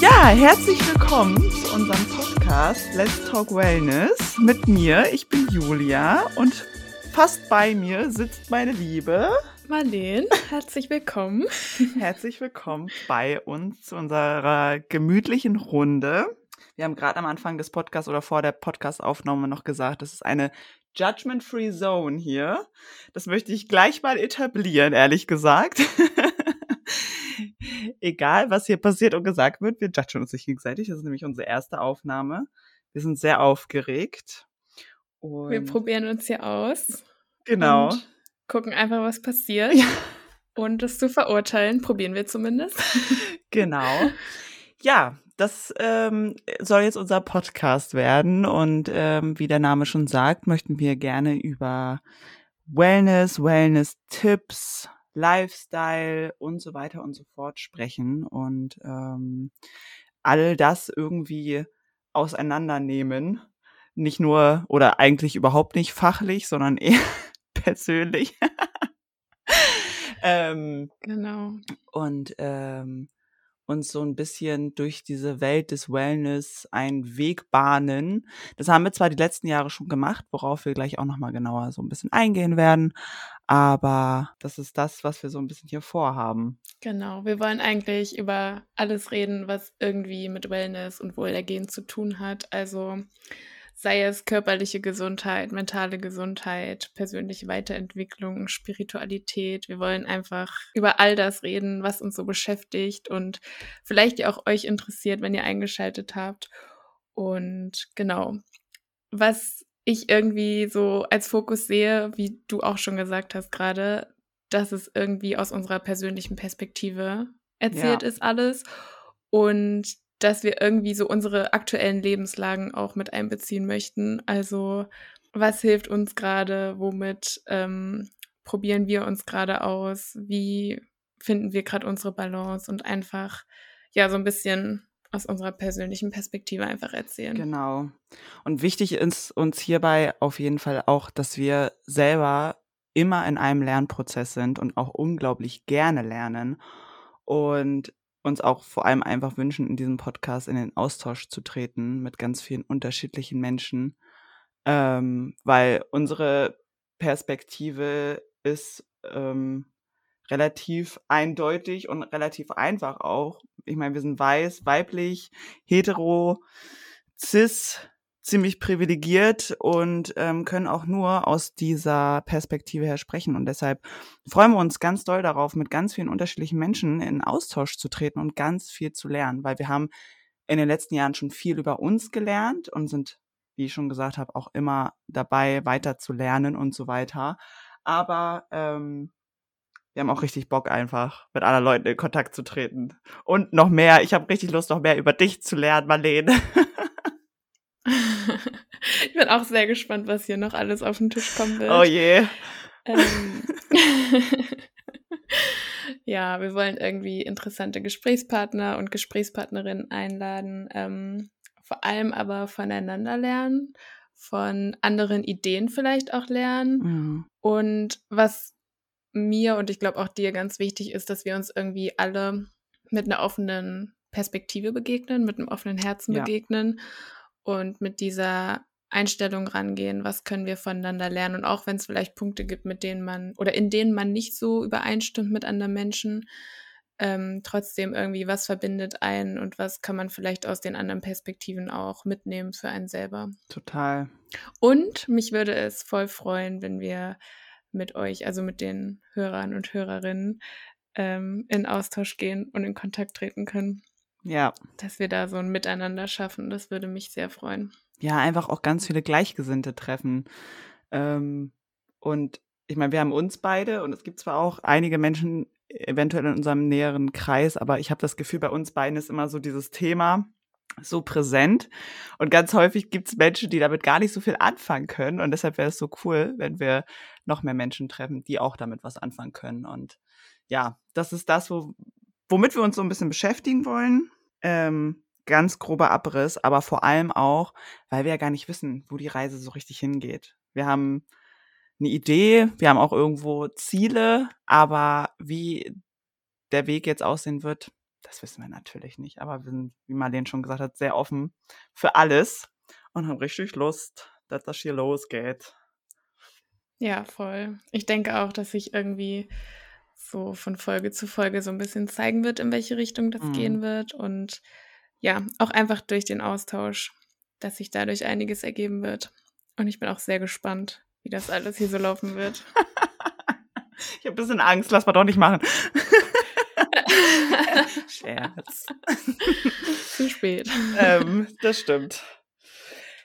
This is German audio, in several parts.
Ja, herzlich willkommen zu unserem Podcast Let's Talk Wellness mit mir. Ich bin Julia und fast bei mir sitzt meine Liebe Marlene. Herzlich willkommen. Herzlich willkommen bei uns zu unserer gemütlichen Runde. Wir haben gerade am Anfang des Podcasts oder vor der Podcastaufnahme noch gesagt, das ist eine Judgment-Free Zone hier. Das möchte ich gleich mal etablieren, ehrlich gesagt. egal was hier passiert und gesagt wird, wir judgen uns nicht gegenseitig. Das ist nämlich unsere erste Aufnahme. Wir sind sehr aufgeregt. Und wir probieren uns hier aus. Genau. gucken einfach, was passiert. Ja. Und das zu verurteilen, probieren wir zumindest. Genau. Ja, das ähm, soll jetzt unser Podcast werden. Und ähm, wie der Name schon sagt, möchten wir gerne über Wellness, Wellness-Tipps, Lifestyle und so weiter und so fort sprechen und ähm, all das irgendwie auseinandernehmen. Nicht nur oder eigentlich überhaupt nicht fachlich, sondern eher persönlich. ähm, genau. Und ähm, uns so ein bisschen durch diese Welt des Wellness einen Weg bahnen. Das haben wir zwar die letzten Jahre schon gemacht, worauf wir gleich auch nochmal genauer so ein bisschen eingehen werden, aber das ist das, was wir so ein bisschen hier vorhaben. Genau, wir wollen eigentlich über alles reden, was irgendwie mit Wellness und Wohlergehen zu tun hat. Also sei es körperliche Gesundheit, mentale Gesundheit, persönliche Weiterentwicklung, Spiritualität. Wir wollen einfach über all das reden, was uns so beschäftigt und vielleicht ja auch euch interessiert, wenn ihr eingeschaltet habt. Und genau, was ich irgendwie so als Fokus sehe, wie du auch schon gesagt hast gerade, dass es irgendwie aus unserer persönlichen Perspektive erzählt ja. ist alles und dass wir irgendwie so unsere aktuellen Lebenslagen auch mit einbeziehen möchten. Also was hilft uns gerade, womit ähm, probieren wir uns gerade aus, wie finden wir gerade unsere Balance und einfach ja so ein bisschen aus unserer persönlichen Perspektive einfach erzählen. Genau. Und wichtig ist uns hierbei auf jeden Fall auch, dass wir selber immer in einem Lernprozess sind und auch unglaublich gerne lernen und uns auch vor allem einfach wünschen, in diesem Podcast in den Austausch zu treten mit ganz vielen unterschiedlichen Menschen, ähm, weil unsere Perspektive ist ähm, relativ eindeutig und relativ einfach auch. Ich meine, wir sind weiß, weiblich, hetero, cis, ziemlich privilegiert und ähm, können auch nur aus dieser Perspektive her sprechen. Und deshalb freuen wir uns ganz doll darauf, mit ganz vielen unterschiedlichen Menschen in Austausch zu treten und ganz viel zu lernen, weil wir haben in den letzten Jahren schon viel über uns gelernt und sind, wie ich schon gesagt habe, auch immer dabei, weiter zu lernen und so weiter. Aber ähm, wir haben auch richtig Bock einfach, mit anderen Leuten in Kontakt zu treten. Und noch mehr, ich habe richtig Lust, noch mehr über dich zu lernen, Marlene. ich bin auch sehr gespannt, was hier noch alles auf den Tisch kommen wird. Oh je. Ähm, ja, wir wollen irgendwie interessante Gesprächspartner und Gesprächspartnerinnen einladen, ähm, vor allem aber voneinander lernen, von anderen Ideen vielleicht auch lernen. Mhm. Und was mir und ich glaube auch dir ganz wichtig ist, dass wir uns irgendwie alle mit einer offenen Perspektive begegnen, mit einem offenen Herzen ja. begegnen und mit dieser Einstellung rangehen, was können wir voneinander lernen und auch wenn es vielleicht Punkte gibt, mit denen man oder in denen man nicht so übereinstimmt mit anderen Menschen, ähm, trotzdem irgendwie, was verbindet einen und was kann man vielleicht aus den anderen Perspektiven auch mitnehmen für einen selber. Total. Und mich würde es voll freuen, wenn wir mit euch, also mit den Hörern und Hörerinnen, ähm, in Austausch gehen und in Kontakt treten können. Ja. Dass wir da so ein Miteinander schaffen, das würde mich sehr freuen. Ja, einfach auch ganz viele Gleichgesinnte treffen. Ähm, und ich meine, wir haben uns beide und es gibt zwar auch einige Menschen eventuell in unserem näheren Kreis, aber ich habe das Gefühl, bei uns beiden ist immer so dieses Thema so präsent. Und ganz häufig gibt es Menschen, die damit gar nicht so viel anfangen können. Und deshalb wäre es so cool, wenn wir noch mehr Menschen treffen, die auch damit was anfangen können. Und ja, das ist das, wo, womit wir uns so ein bisschen beschäftigen wollen. Ähm, ganz grober Abriss, aber vor allem auch, weil wir ja gar nicht wissen, wo die Reise so richtig hingeht. Wir haben eine Idee, wir haben auch irgendwo Ziele, aber wie der Weg jetzt aussehen wird, das wissen wir natürlich nicht. Aber wir sind, wie Marlene schon gesagt hat, sehr offen für alles und haben richtig Lust, dass das hier losgeht. Ja, voll. Ich denke auch, dass sich irgendwie so von Folge zu Folge so ein bisschen zeigen wird, in welche Richtung das mhm. gehen wird. Und ja, auch einfach durch den Austausch, dass sich dadurch einiges ergeben wird. Und ich bin auch sehr gespannt, wie das alles hier so laufen wird. ich habe ein bisschen Angst, lass mal doch nicht machen. Scherz. Zu spät. Ähm, das stimmt.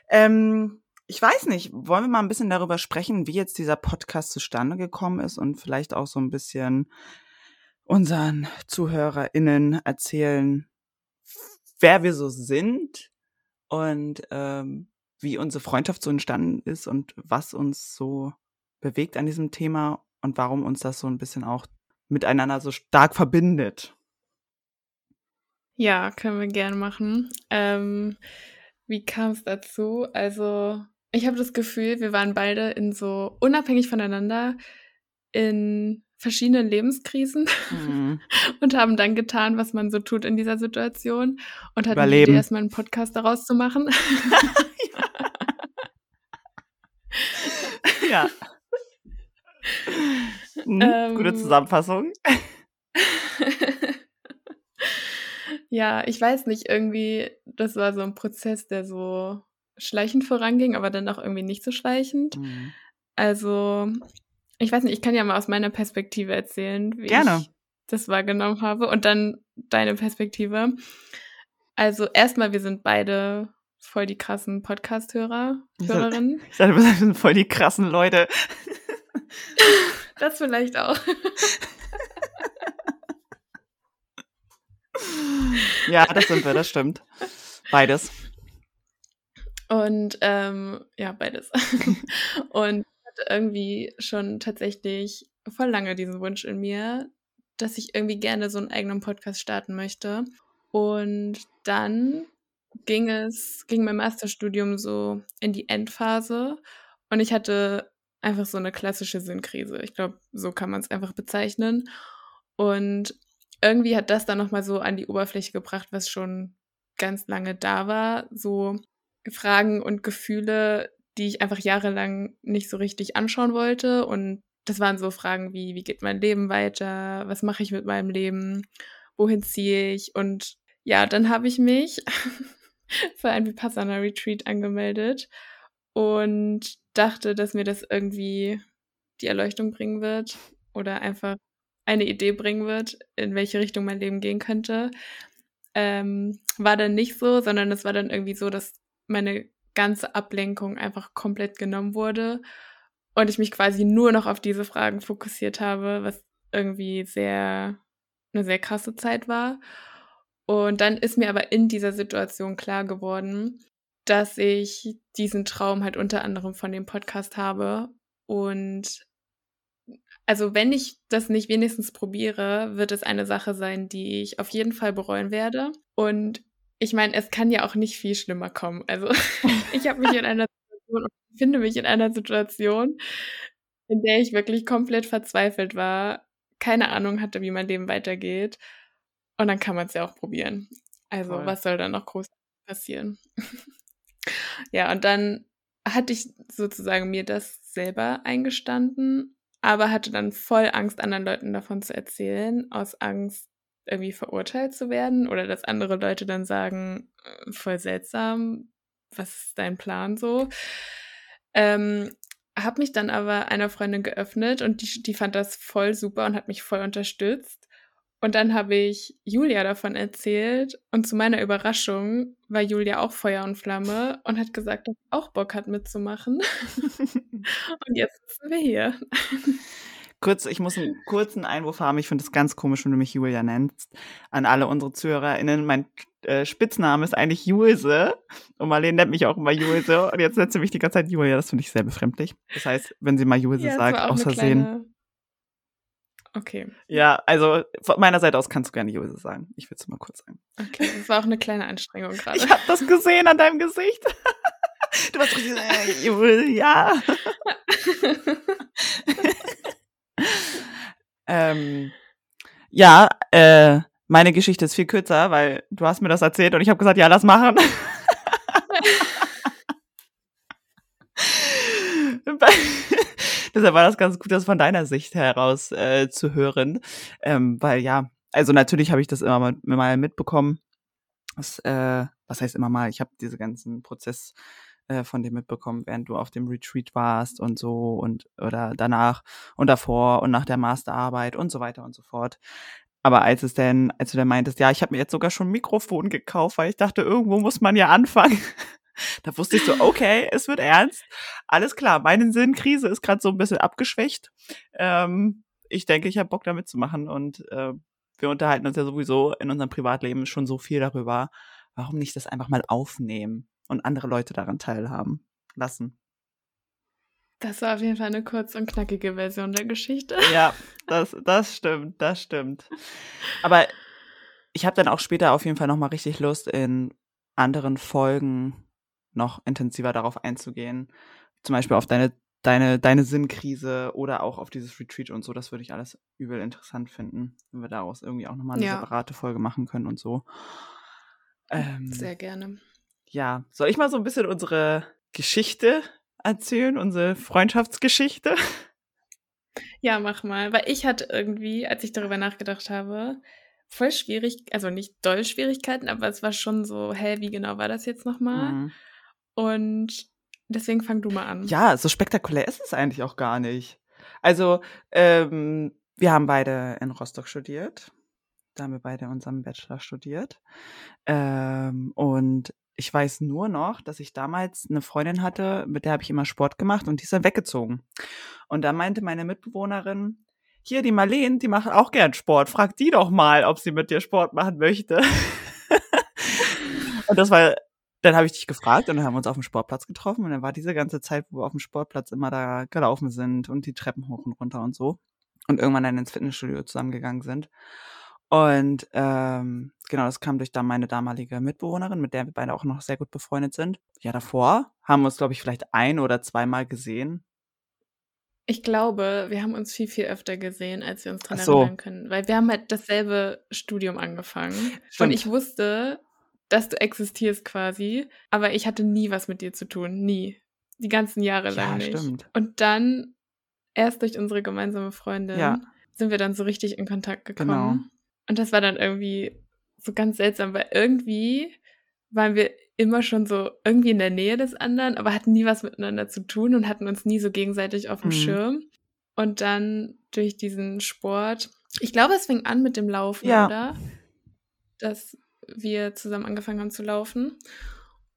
Ähm, ich weiß nicht, wollen wir mal ein bisschen darüber sprechen, wie jetzt dieser Podcast zustande gekommen ist und vielleicht auch so ein bisschen unseren ZuhörerInnen erzählen, wer wir so sind und ähm, wie unsere Freundschaft so entstanden ist und was uns so bewegt an diesem Thema und warum uns das so ein bisschen auch miteinander so stark verbindet. Ja, können wir gerne machen. Ähm, wie kam es dazu? Also, ich habe das Gefühl, wir waren beide in so unabhängig voneinander in verschiedenen Lebenskrisen mhm. und haben dann getan, was man so tut in dieser Situation und hatten die Idee, erstmal einen Podcast daraus zu machen. ja. Hm, ähm, gute Zusammenfassung. ja, ich weiß nicht, irgendwie, das war so ein Prozess, der so schleichend voranging, aber dann auch irgendwie nicht so schleichend. Mhm. Also, ich weiß nicht, ich kann ja mal aus meiner Perspektive erzählen, wie Gerne. ich das wahrgenommen habe und dann deine Perspektive. Also, erstmal, wir sind beide voll die krassen Podcast-Hörer, Hörerinnen. Ich dachte, wir sind voll die krassen Leute. das vielleicht auch. ja, das sind wir, das stimmt. Beides. Und ähm, ja, beides. und irgendwie schon tatsächlich voll lange diesen Wunsch in mir, dass ich irgendwie gerne so einen eigenen Podcast starten möchte. Und dann ging es, ging mein Masterstudium so in die Endphase und ich hatte einfach so eine klassische Sinnkrise. Ich glaube, so kann man es einfach bezeichnen. Und irgendwie hat das dann nochmal so an die Oberfläche gebracht, was schon ganz lange da war. So Fragen und Gefühle, die ich einfach jahrelang nicht so richtig anschauen wollte. Und das waren so Fragen wie, wie geht mein Leben weiter? Was mache ich mit meinem Leben? Wohin ziehe ich? Und ja, dann habe ich mich für ein Vipassana Retreat angemeldet und dachte, dass mir das irgendwie die Erleuchtung bringen wird oder einfach eine Idee bringen wird, in welche Richtung mein Leben gehen könnte. Ähm, war dann nicht so, sondern es war dann irgendwie so, dass meine ganze Ablenkung einfach komplett genommen wurde und ich mich quasi nur noch auf diese Fragen fokussiert habe, was irgendwie sehr eine sehr krasse Zeit war. Und dann ist mir aber in dieser Situation klar geworden, dass ich diesen Traum halt unter anderem von dem Podcast habe. Und also wenn ich das nicht wenigstens probiere, wird es eine Sache sein, die ich auf jeden Fall bereuen werde. Und ich meine, es kann ja auch nicht viel schlimmer kommen. Also ich habe mich in einer Situation und finde mich in einer Situation, in der ich wirklich komplett verzweifelt war, keine Ahnung hatte, wie mein Leben weitergeht und dann kann man es ja auch probieren. Also, Voll. was soll da noch groß passieren? ja, und dann hatte ich sozusagen mir das selber eingestanden, aber hatte dann voll Angst, anderen Leuten davon zu erzählen, aus Angst, irgendwie verurteilt zu werden oder dass andere Leute dann sagen, äh, voll seltsam, was ist dein Plan so? Ähm, habe mich dann aber einer Freundin geöffnet und die, die fand das voll super und hat mich voll unterstützt. Und dann habe ich Julia davon erzählt und zu meiner Überraschung war Julia auch Feuer und Flamme und hat gesagt, dass sie auch Bock hat mitzumachen. und jetzt sind wir hier. Kurz, ich muss einen kurzen Einwurf haben. Ich finde es ganz komisch, wenn du mich Julia nennst. An alle unsere ZuhörerInnen. Mein äh, Spitzname ist eigentlich Julse. Und Marlene nennt mich auch immer Julse. Und jetzt nennt sie mich die ganze Zeit Julia. Das finde ich sehr befremdlich. Das heißt, wenn sie mal Julse ja, sagt, aus Versehen Okay. Ja, also von meiner Seite aus kannst du gerne Jose sagen. Ich will es mal kurz sagen. Okay, das war auch eine kleine Anstrengung gerade. Ich habe das gesehen an deinem Gesicht. Du warst richtig, äh, ja. ähm, ja, äh, meine Geschichte ist viel kürzer, weil du hast mir das erzählt und ich habe gesagt, ja, lass machen. Deshalb war das ganz gut, das von deiner Sicht heraus äh, zu hören. Ähm, weil ja, also natürlich habe ich das immer mal, mitbekommen. Das, äh, was heißt immer mal? Ich habe diese ganzen Prozess äh, von dir mitbekommen, während du auf dem Retreat warst und so und oder danach und davor und nach der Masterarbeit und so weiter und so fort. Aber als es denn, als du dann meintest, ja, ich habe mir jetzt sogar schon ein Mikrofon gekauft, weil ich dachte, irgendwo muss man ja anfangen. Da wusste ich so, okay, es wird ernst. Alles klar, meine Sinnkrise ist gerade so ein bisschen abgeschwächt. Ähm, ich denke, ich habe Bock damit zu machen und äh, wir unterhalten uns ja sowieso in unserem Privatleben schon so viel darüber. Warum nicht das einfach mal aufnehmen und andere Leute daran teilhaben lassen? Das war auf jeden Fall eine kurz und knackige Version der Geschichte. Ja, das, das stimmt, das stimmt. Aber ich habe dann auch später auf jeden Fall nochmal richtig Lust, in anderen Folgen noch intensiver darauf einzugehen. Zum Beispiel auf deine, deine, deine Sinnkrise oder auch auf dieses Retreat und so. Das würde ich alles übel interessant finden, wenn wir daraus irgendwie auch nochmal eine ja. separate Folge machen können und so. Ähm, Sehr gerne. Ja, soll ich mal so ein bisschen unsere Geschichte erzählen, unsere Freundschaftsgeschichte? Ja, mach mal. Weil ich hatte irgendwie, als ich darüber nachgedacht habe, voll schwierig, also nicht doll Schwierigkeiten, aber es war schon so, hä, wie genau war das jetzt nochmal? Mhm. Und deswegen fang du mal an. Ja, so spektakulär ist es eigentlich auch gar nicht. Also, ähm, wir haben beide in Rostock studiert. Da haben wir beide unseren Bachelor studiert. Ähm, und ich weiß nur noch, dass ich damals eine Freundin hatte, mit der habe ich immer Sport gemacht und die ist dann weggezogen. Und da meinte meine Mitbewohnerin, hier, die Marleen, die macht auch gern Sport. Frag die doch mal, ob sie mit dir Sport machen möchte. und das war dann habe ich dich gefragt und dann haben wir uns auf dem Sportplatz getroffen und dann war diese ganze Zeit, wo wir auf dem Sportplatz immer da gelaufen sind und die Treppen hoch und runter und so und irgendwann dann ins Fitnessstudio zusammengegangen sind. Und ähm, genau, das kam durch dann meine damalige Mitbewohnerin, mit der wir beide auch noch sehr gut befreundet sind. Ja, davor haben wir uns, glaube ich, vielleicht ein oder zweimal gesehen. Ich glaube, wir haben uns viel, viel öfter gesehen, als wir uns dran so. erinnern können. Weil wir haben halt dasselbe Studium angefangen. Stimmt. Und ich wusste, dass du existierst quasi, aber ich hatte nie was mit dir zu tun, nie. Die ganzen Jahre lang ja, nicht. Stimmt. Und dann, erst durch unsere gemeinsame Freundin, ja. sind wir dann so richtig in Kontakt gekommen. Genau. Und das war dann irgendwie so ganz seltsam, weil irgendwie waren wir immer schon so irgendwie in der Nähe des anderen, aber hatten nie was miteinander zu tun und hatten uns nie so gegenseitig auf dem mhm. Schirm. Und dann durch diesen Sport, ich glaube, es fing an mit dem Laufen, ja. oder? Das wir zusammen angefangen haben zu laufen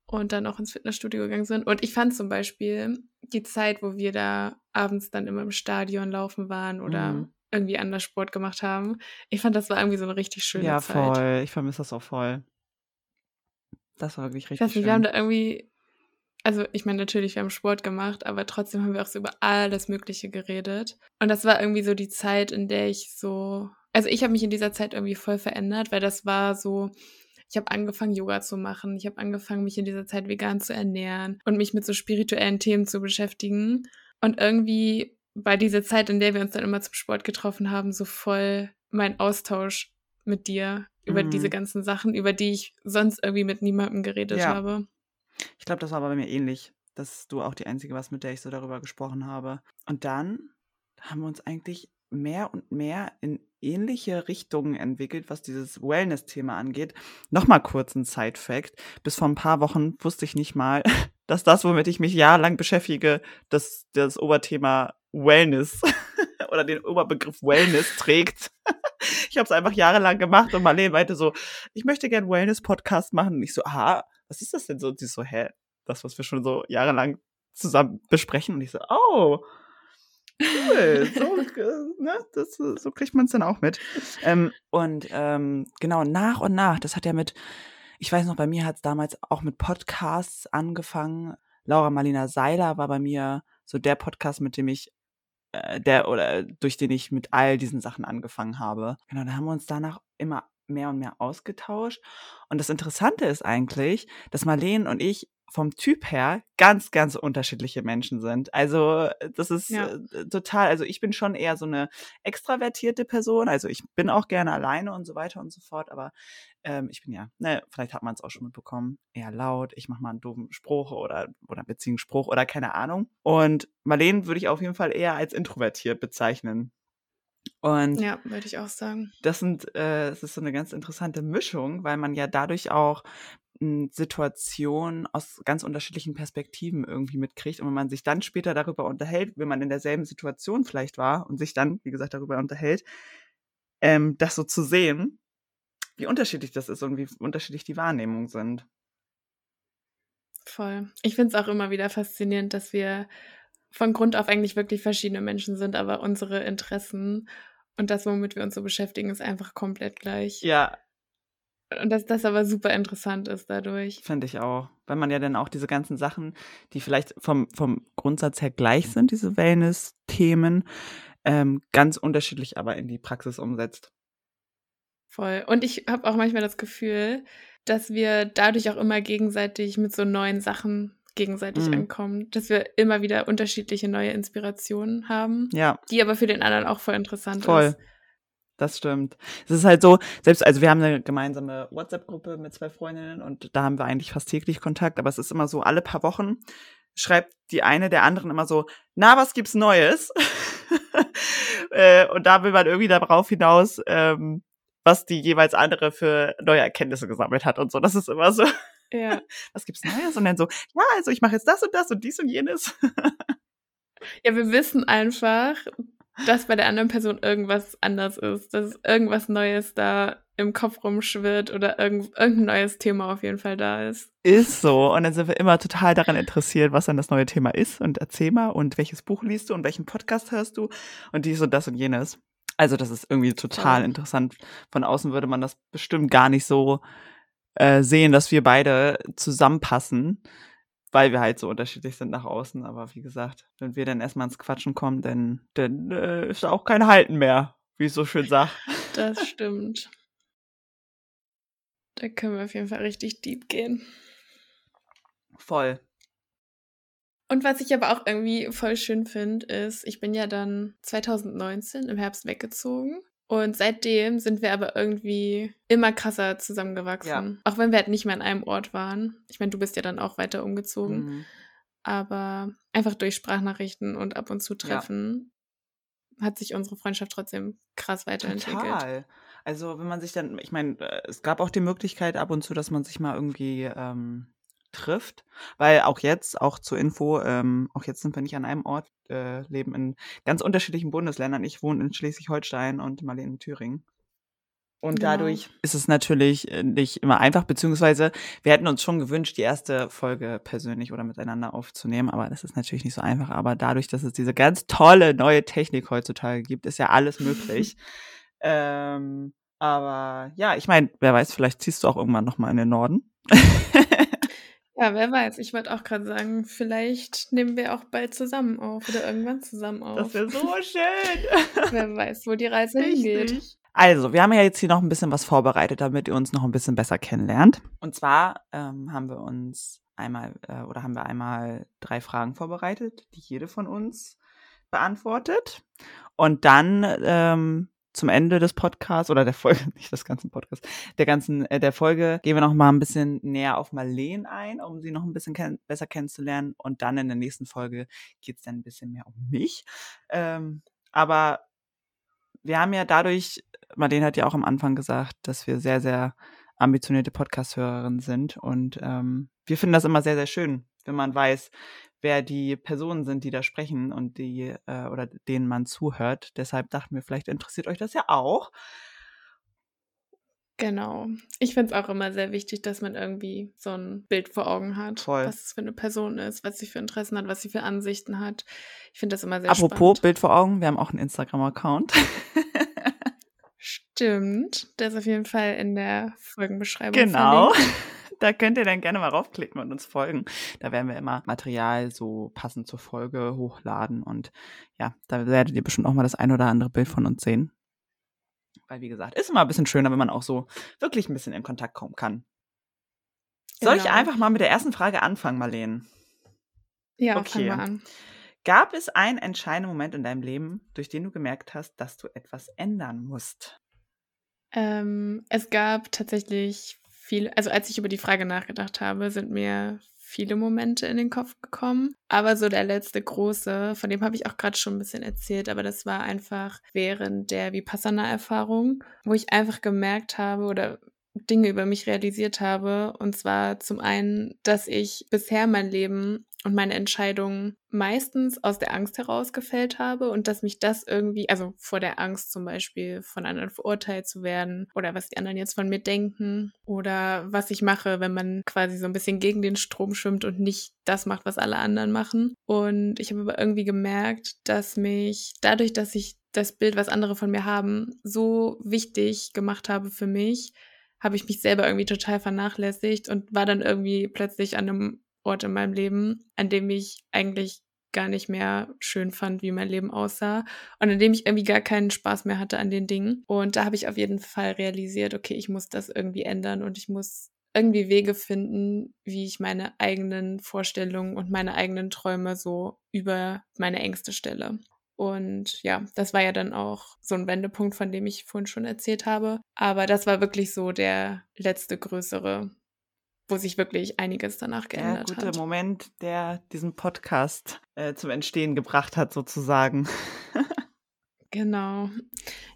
und dann auch ins Fitnessstudio gegangen sind. Und ich fand zum Beispiel die Zeit, wo wir da abends dann immer im Stadion laufen waren oder mhm. Irgendwie anders Sport gemacht haben, ich fand, das war irgendwie so eine richtig schöne ja, Zeit. Ja, voll. Ich vermisse das auch voll. Das war wirklich richtig ich weiß nicht, schön. Wir haben da irgendwie, also ich meine natürlich, wir haben Sport gemacht, aber trotzdem haben wir auch so über alles Mögliche geredet. Und das war irgendwie so die Zeit, in der ich so also ich habe mich in dieser Zeit irgendwie voll verändert, weil das war so, ich habe angefangen, Yoga zu machen. Ich habe angefangen, mich in dieser Zeit vegan zu ernähren und mich mit so spirituellen Themen zu beschäftigen. Und irgendwie war diese Zeit, in der wir uns dann immer zum Sport getroffen haben, so voll mein Austausch mit dir über mhm. diese ganzen Sachen, über die ich sonst irgendwie mit niemandem geredet ja. habe. Ich glaube, das war bei mir ähnlich, dass du auch die Einzige warst, mit der ich so darüber gesprochen habe. Und dann haben wir uns eigentlich mehr und mehr in ähnliche Richtungen entwickelt, was dieses Wellness-Thema angeht. Nochmal kurz ein Side-Fact. Bis vor ein paar Wochen wusste ich nicht mal, dass das, womit ich mich jahrelang beschäftige, das, das Oberthema Wellness oder den Oberbegriff Wellness trägt. ich habe es einfach jahrelang gemacht und Marlene meinte so, ich möchte gerne Wellness-Podcast machen. Und ich so, aha, was ist das denn so? Und sie so, hä, das, was wir schon so jahrelang zusammen besprechen. Und ich so, oh, Cool, so, ne, das, so kriegt man es dann auch mit. Ähm, und ähm, genau, nach und nach, das hat ja mit, ich weiß noch, bei mir hat es damals auch mit Podcasts angefangen. Laura Marlina Seiler war bei mir so der Podcast, mit dem ich äh, der oder durch den ich mit all diesen Sachen angefangen habe. Genau, da haben wir uns danach immer mehr und mehr ausgetauscht. Und das Interessante ist eigentlich, dass Marlene und ich vom Typ her ganz, ganz unterschiedliche Menschen sind. Also das ist ja. äh, total, also ich bin schon eher so eine extravertierte Person. Also ich bin auch gerne alleine und so weiter und so fort, aber ähm, ich bin ja, ne, vielleicht hat man es auch schon mitbekommen, eher laut. Ich mache mal einen doofen Spruch oder, oder einen witzigen Spruch oder keine Ahnung. Und Marlene würde ich auf jeden Fall eher als introvertiert bezeichnen. Und ja, würde ich auch sagen. Das sind, äh, es ist so eine ganz interessante Mischung, weil man ja dadurch auch Situationen aus ganz unterschiedlichen Perspektiven irgendwie mitkriegt und wenn man sich dann später darüber unterhält, wenn man in derselben Situation vielleicht war und sich dann, wie gesagt, darüber unterhält, ähm, das so zu sehen, wie unterschiedlich das ist und wie unterschiedlich die Wahrnehmungen sind. Voll. Ich finde es auch immer wieder faszinierend, dass wir von Grund auf eigentlich wirklich verschiedene Menschen sind, aber unsere Interessen und das, womit wir uns so beschäftigen, ist einfach komplett gleich. Ja. Und dass das aber super interessant ist dadurch. Finde ich auch. Weil man ja dann auch diese ganzen Sachen, die vielleicht vom, vom Grundsatz her gleich sind, diese Wellness-Themen, ähm, ganz unterschiedlich aber in die Praxis umsetzt. Voll. Und ich habe auch manchmal das Gefühl, dass wir dadurch auch immer gegenseitig mit so neuen Sachen gegenseitig mhm. ankommen, dass wir immer wieder unterschiedliche neue Inspirationen haben, ja. die aber für den anderen auch voll interessant voll. ist. Das stimmt. Es ist halt so, selbst, also wir haben eine gemeinsame WhatsApp-Gruppe mit zwei Freundinnen und da haben wir eigentlich fast täglich Kontakt, aber es ist immer so, alle paar Wochen schreibt die eine der anderen immer so, na, was gibt's Neues? äh, und da will man irgendwie darauf hinaus, ähm, was die jeweils andere für neue Erkenntnisse gesammelt hat und so. Das ist immer so. Ja. Was gibt's Neues? Und dann so, ja, also ich mache jetzt das und das und dies und jenes. ja, wir wissen einfach, dass bei der anderen Person irgendwas anders ist, dass irgendwas Neues da im Kopf rumschwirrt oder irgend, irgendein neues Thema auf jeden Fall da ist. Ist so. Und dann sind wir immer total daran interessiert, was dann das neue Thema ist. Und erzähl mal, und welches Buch liest du und welchen Podcast hörst du und dies und das und jenes. Also das ist irgendwie total ja. interessant. Von außen würde man das bestimmt gar nicht so äh, sehen, dass wir beide zusammenpassen, weil wir halt so unterschiedlich sind nach außen. Aber wie gesagt, wenn wir dann erstmal ins Quatschen kommen, dann, dann äh, ist da auch kein Halten mehr, wie ich so schön sag. Das stimmt. Da können wir auf jeden Fall richtig deep gehen. Voll. Und was ich aber auch irgendwie voll schön finde, ist, ich bin ja dann 2019 im Herbst weggezogen. Und seitdem sind wir aber irgendwie immer krasser zusammengewachsen. Ja. Auch wenn wir halt nicht mehr an einem Ort waren. Ich meine, du bist ja dann auch weiter umgezogen. Mhm. Aber einfach durch Sprachnachrichten und ab und zu Treffen ja. hat sich unsere Freundschaft trotzdem krass weiterentwickelt. Total. Also wenn man sich dann, ich meine, äh, es gab auch die Möglichkeit ab und zu, dass man sich mal irgendwie ähm, trifft. Weil auch jetzt, auch zur Info, ähm, auch jetzt sind wir nicht an einem Ort, äh, leben in ganz unterschiedlichen Bundesländern. Ich wohne in Schleswig-Holstein und Marlene in Thüringen. Und ja. dadurch ist es natürlich äh, nicht immer einfach, beziehungsweise wir hätten uns schon gewünscht, die erste Folge persönlich oder miteinander aufzunehmen, aber das ist natürlich nicht so einfach. Aber dadurch, dass es diese ganz tolle neue Technik heutzutage gibt, ist ja alles möglich. ähm, aber ja, ich meine, wer weiß, vielleicht ziehst du auch irgendwann nochmal in den Norden. Ja, wer weiß. Ich wollte auch gerade sagen, vielleicht nehmen wir auch bald zusammen auf oder irgendwann zusammen auf. Das wäre so schön. wer weiß, wo die Reise Richtig. hingeht. Also, wir haben ja jetzt hier noch ein bisschen was vorbereitet, damit ihr uns noch ein bisschen besser kennenlernt. Und zwar ähm, haben wir uns einmal äh, oder haben wir einmal drei Fragen vorbereitet, die jede von uns beantwortet. Und dann ähm, zum Ende des Podcasts oder der Folge, nicht des ganzen Podcasts, der ganzen, äh, der Folge gehen wir noch mal ein bisschen näher auf Marlene ein, um sie noch ein bisschen kenn besser kennenzulernen. Und dann in der nächsten Folge geht es dann ein bisschen mehr um mich. Ähm, aber wir haben ja dadurch, Marlene hat ja auch am Anfang gesagt, dass wir sehr, sehr ambitionierte Podcast-Hörerinnen sind. Und ähm, wir finden das immer sehr, sehr schön, wenn man weiß, wer die Personen sind, die da sprechen und die äh, oder denen man zuhört. Deshalb dachten wir, vielleicht interessiert euch das ja auch. Genau. Ich finde es auch immer sehr wichtig, dass man irgendwie so ein Bild vor Augen hat, Voll. was es für eine Person ist, was sie für Interessen hat, was sie für Ansichten hat. Ich finde das immer sehr Apropos spannend. Bild vor Augen, wir haben auch einen Instagram-Account. Stimmt. Der ist auf jeden Fall in der Folgenbeschreibung Genau. Verlinkt. da könnt ihr dann gerne mal raufklicken und uns folgen. Da werden wir immer Material so passend zur Folge hochladen und ja, da werdet ihr bestimmt auch mal das ein oder andere Bild von uns sehen. Weil, wie gesagt, ist immer ein bisschen schöner, wenn man auch so wirklich ein bisschen in Kontakt kommen kann. Soll ich Genau. einfach mal mit der ersten Frage anfangen, Marlene? Ja, Okay. fangen wir an. Gab es einen entscheidenden Moment in deinem Leben, durch den du gemerkt hast, dass du etwas ändern musst? Ähm, es gab tatsächlich viele, also als ich über die Frage nachgedacht habe, sind mir viele Momente in den Kopf gekommen. Aber so der letzte große, von dem habe ich auch gerade schon ein bisschen erzählt, aber das war einfach während der Vipassana-Erfahrung, wo ich einfach gemerkt habe oder Dinge über mich realisiert habe. Und zwar zum einen, dass ich bisher mein Leben und meine Entscheidungen meistens aus der Angst heraus gefällt habe und dass mich das irgendwie, also vor der Angst zum Beispiel von anderen verurteilt zu werden oder was die anderen jetzt von mir denken oder was ich mache, wenn man quasi so ein bisschen gegen den Strom schwimmt und nicht das macht, was alle anderen machen. Und ich habe aber irgendwie gemerkt, dass mich dadurch, dass ich das Bild, was andere von mir haben, so wichtig gemacht habe für mich, habe ich mich selber irgendwie total vernachlässigt und war dann irgendwie plötzlich an einem Ort in meinem Leben, an dem ich eigentlich gar nicht mehr schön fand, wie mein Leben aussah und an dem ich irgendwie gar keinen Spaß mehr hatte an den Dingen. Und da habe ich auf jeden Fall realisiert, okay, ich muss das irgendwie ändern und ich muss irgendwie Wege finden, wie ich meine eigenen Vorstellungen und meine eigenen Träume so über meine Ängste stelle. Und ja, das war ja dann auch so ein Wendepunkt, von dem ich vorhin schon erzählt habe. Aber das war wirklich so der letzte größere, wo sich wirklich einiges danach Der geändert gute hat. Moment, der diesen Podcast äh, zum Entstehen gebracht hat, sozusagen. Genau.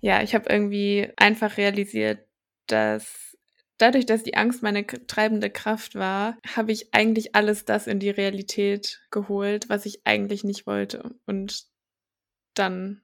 Ja, ich habe irgendwie einfach realisiert, dass dadurch, dass die Angst meine treibende Kraft war, habe ich eigentlich alles das in die Realität geholt, was ich eigentlich nicht wollte. Und dann,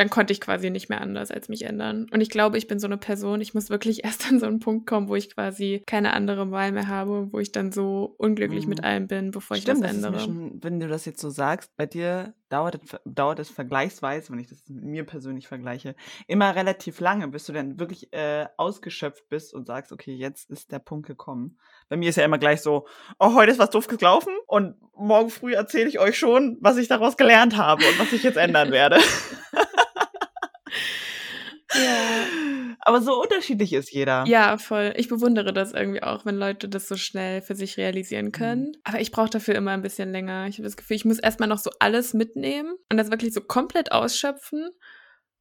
dann konnte ich quasi nicht mehr anders als mich ändern. Und ich glaube, ich bin so eine Person, ich muss wirklich erst an so einen Punkt kommen, wo ich quasi keine andere Wahl mehr habe, wo ich dann so unglücklich Mhm. mit allem bin, bevor Stimmt, ich das was ist mir ändere. schon, wenn du das jetzt so sagst, bei dir dauert es, dauert es vergleichsweise, wenn ich das mit mir persönlich vergleiche, immer relativ lange, bis du dann wirklich äh, ausgeschöpft bist und sagst, okay, jetzt ist der Punkt gekommen. Bei mir ist ja immer gleich so, oh, heute ist was doof gelaufen und morgen früh erzähle ich euch schon, was ich daraus gelernt habe und was ich jetzt ändern werde. Ja. Aber so unterschiedlich ist jeder. Ja, voll. Ich bewundere das irgendwie auch, wenn Leute das so schnell für sich realisieren können. Aber ich brauche dafür immer ein bisschen länger. Ich habe das Gefühl, ich muss erstmal noch so alles mitnehmen und das wirklich so komplett ausschöpfen,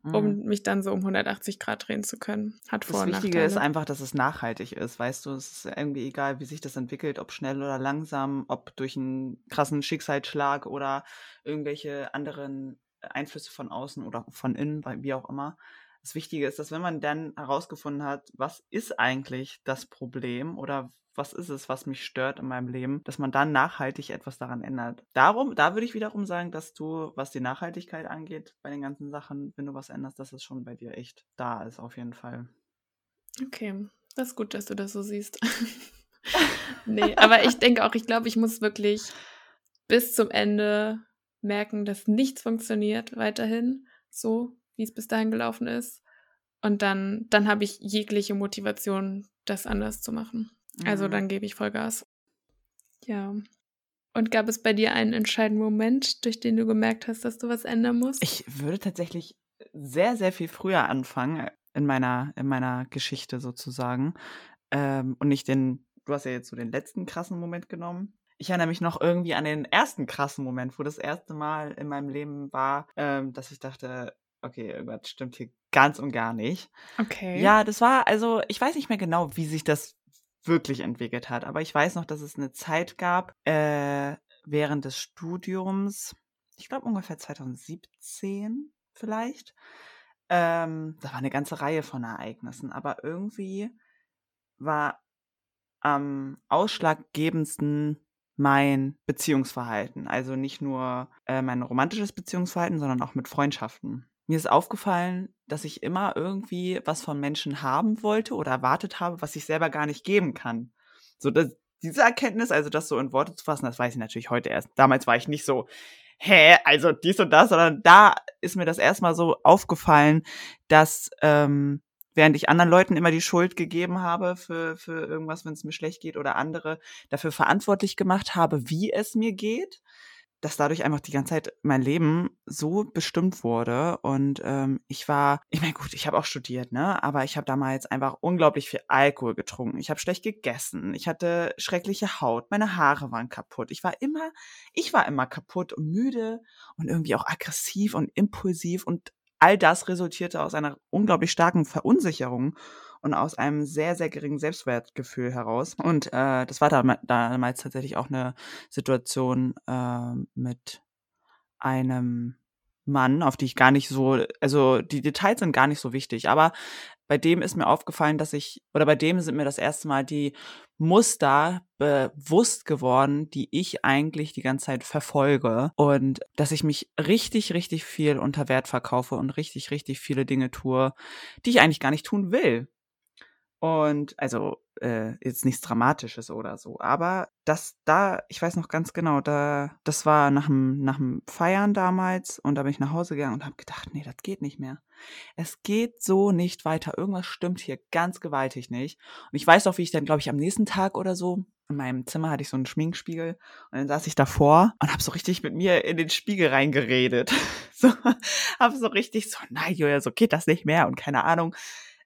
um Mhm. mich dann so um 180 Grad drehen zu können. Hat Vor- Das Wichtige Nachteile. ist einfach, dass es nachhaltig ist. Weißt du, es ist irgendwie egal, wie sich das entwickelt, ob schnell oder langsam, ob durch einen krassen Schicksalsschlag oder irgendwelche anderen Einflüsse von außen oder von innen, wie auch immer. Das Wichtige ist, dass wenn man dann herausgefunden hat, was ist eigentlich das Problem oder was ist es, was mich stört in meinem Leben, dass man dann nachhaltig etwas daran ändert. Darum, da würde ich wiederum sagen, dass du, was die Nachhaltigkeit angeht, bei den ganzen Sachen, wenn du was änderst, dass es schon bei dir echt da ist, auf jeden Fall. Okay, das ist gut, dass du das so siehst. nee, aber ich denke auch, ich glaube, ich muss wirklich bis zum Ende merken, dass nichts funktioniert weiterhin, so wie es bis dahin gelaufen ist. Und dann, dann habe ich jegliche Motivation, das anders zu machen. Also Mhm. dann gebe ich Vollgas. Ja. Und gab es bei dir einen entscheidenden Moment, durch den du gemerkt hast, dass du was ändern musst? Ich würde tatsächlich sehr, sehr viel früher anfangen in meiner, in meiner Geschichte sozusagen. Ähm, und nicht den, du hast ja jetzt so den letzten krassen Moment genommen. Ich erinnere mich noch irgendwie an den ersten krassen Moment, wo das erste Mal in meinem Leben war, ähm, dass ich dachte, okay, irgendwas stimmt hier ganz und gar nicht. okay. Ja, das war, also ich weiß nicht mehr genau, wie sich das wirklich entwickelt hat, aber ich weiß noch, dass es eine Zeit gab, äh, während des Studiums, ich glaube ungefähr 2017 vielleicht. Ähm, da war eine ganze Reihe von Ereignissen, aber irgendwie war am ausschlaggebendsten mein Beziehungsverhalten. Also nicht nur äh, mein romantisches Beziehungsverhalten, sondern auch mit Freundschaften. Mir ist aufgefallen, dass ich immer irgendwie was von Menschen haben wollte oder erwartet habe, was ich selber gar nicht geben kann. So, dass, diese Erkenntnis, also das so in Worte zu fassen, das weiß ich natürlich heute erst. Damals war ich nicht so, hä, also dies und das, sondern da ist mir das erstmal so aufgefallen, dass ähm, während ich anderen Leuten immer die Schuld gegeben habe für, für irgendwas, wenn es mir schlecht geht oder andere dafür verantwortlich gemacht habe, wie es mir geht, dass dadurch einfach die ganze Zeit mein Leben so bestimmt wurde. Und ähm, ich war, ich meine, gut, ich habe auch studiert, ne? Aber ich habe damals einfach unglaublich viel Alkohol getrunken. Ich habe schlecht gegessen. Ich hatte schreckliche Haut. Meine Haare waren kaputt. Ich war immer, ich war immer kaputt und müde und irgendwie auch aggressiv und impulsiv. Und all das resultierte aus einer unglaublich starken Verunsicherung und aus einem sehr, sehr geringen Selbstwertgefühl heraus. Und äh, das war damals tatsächlich auch eine Situation äh, mit einem Mann, auf die ich gar nicht so, also die Details sind gar nicht so wichtig, aber bei dem ist mir aufgefallen, dass ich, oder bei dem sind mir das erste Mal die Muster bewusst geworden, die ich eigentlich die ganze Zeit verfolge und dass ich mich richtig, richtig viel unter Wert verkaufe und richtig, richtig viele Dinge tue, die ich eigentlich gar nicht tun will. Und also äh, jetzt nichts Dramatisches oder so. Aber das da, ich weiß noch ganz genau, da, das war nach dem, Feiern damals und da bin ich nach Hause gegangen und habe gedacht, nee, das geht nicht mehr. Es geht so nicht weiter. Irgendwas stimmt hier ganz gewaltig nicht. Und ich weiß auch, wie ich dann, glaube ich, am nächsten Tag oder so in meinem Zimmer hatte ich so einen Schminkspiegel und dann saß ich davor und habe so richtig mit mir in den Spiegel reingeredet. so, habe so richtig so, nein, Julia, so geht das nicht mehr und keine Ahnung.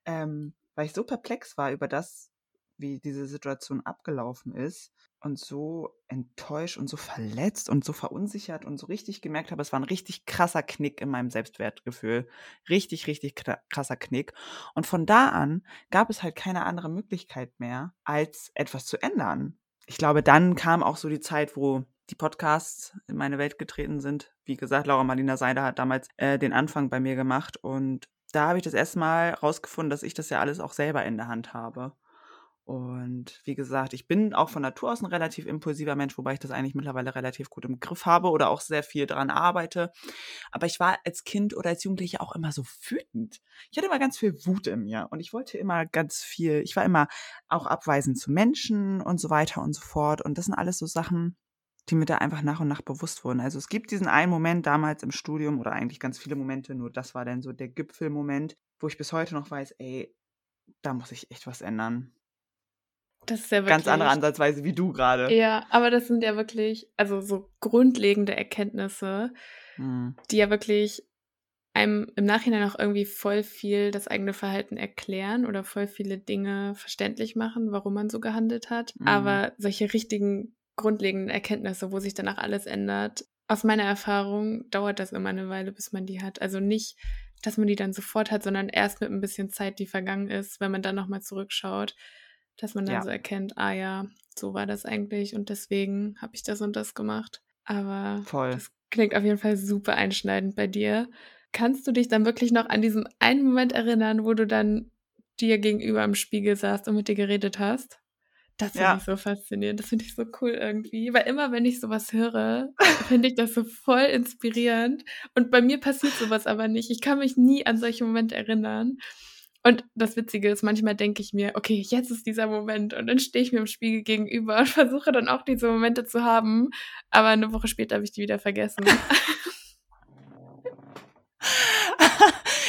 Ähm, weil ich so perplex war über das, wie diese Situation abgelaufen ist und so enttäuscht und so verletzt und so verunsichert und so richtig gemerkt habe, es war ein richtig krasser Knick in meinem Selbstwertgefühl. Richtig, richtig krasser Knick. Und von da an gab es halt keine andere Möglichkeit mehr, als etwas zu ändern. Ich glaube, dann kam auch so die Zeit, wo die Podcasts in meine Welt getreten sind. Wie gesagt, Laura Marlina Seider hat damals äh, den Anfang bei mir gemacht und da habe ich das erste Mal rausgefunden, dass ich das ja alles auch selber in der Hand habe. Und wie gesagt, ich bin auch von Natur aus ein relativ impulsiver Mensch, wobei ich das eigentlich mittlerweile relativ gut im Griff habe oder auch sehr viel daran arbeite. Aber ich war als Kind oder als Jugendliche auch immer so wütend. Ich hatte immer ganz viel Wut in mir und ich wollte immer ganz viel, ich war immer auch abweisend zu Menschen und so weiter und so fort. Und das sind alles so Sachen, die mir da einfach nach und nach bewusst wurden. Also es gibt diesen einen Moment damals im Studium oder eigentlich ganz viele Momente, nur das war dann so der Gipfelmoment, wo ich bis heute noch weiß, ey, da muss ich echt was ändern. Das ist ja wirklich. Ganz andere Ansatzweise wie du gerade. Ja, aber das sind ja wirklich, also so grundlegende Erkenntnisse, hm. die ja wirklich einem im Nachhinein auch irgendwie voll viel das eigene Verhalten erklären oder voll viele Dinge verständlich machen, warum man so gehandelt hat. Hm. Aber solche richtigen grundlegenden Erkenntnisse, wo sich danach alles ändert. Aus meiner Erfahrung dauert das immer eine Weile, bis man die hat. Also nicht, dass man die dann sofort hat, sondern erst mit ein bisschen Zeit, die vergangen ist, wenn man dann nochmal zurückschaut, dass man dann ja. so erkennt, ah ja, so war das eigentlich und deswegen habe ich das und das gemacht. Aber Voll. das klingt auf jeden Fall super einschneidend bei dir. Kannst du dich dann wirklich noch an diesen einen Moment erinnern, wo du dann dir gegenüber im Spiegel saßt und mit dir geredet hast? Das finde ja. ich so faszinierend. Das finde ich so cool irgendwie. Weil immer, wenn ich sowas höre, finde ich das so voll inspirierend. Und bei mir passiert sowas aber nicht. Ich kann mich nie an solche Momente erinnern. Und das Witzige ist, manchmal denke ich mir, okay, jetzt ist dieser Moment. Und dann stehe ich mir im Spiegel gegenüber und versuche dann auch diese Momente zu haben. Aber eine Woche später habe ich die wieder vergessen.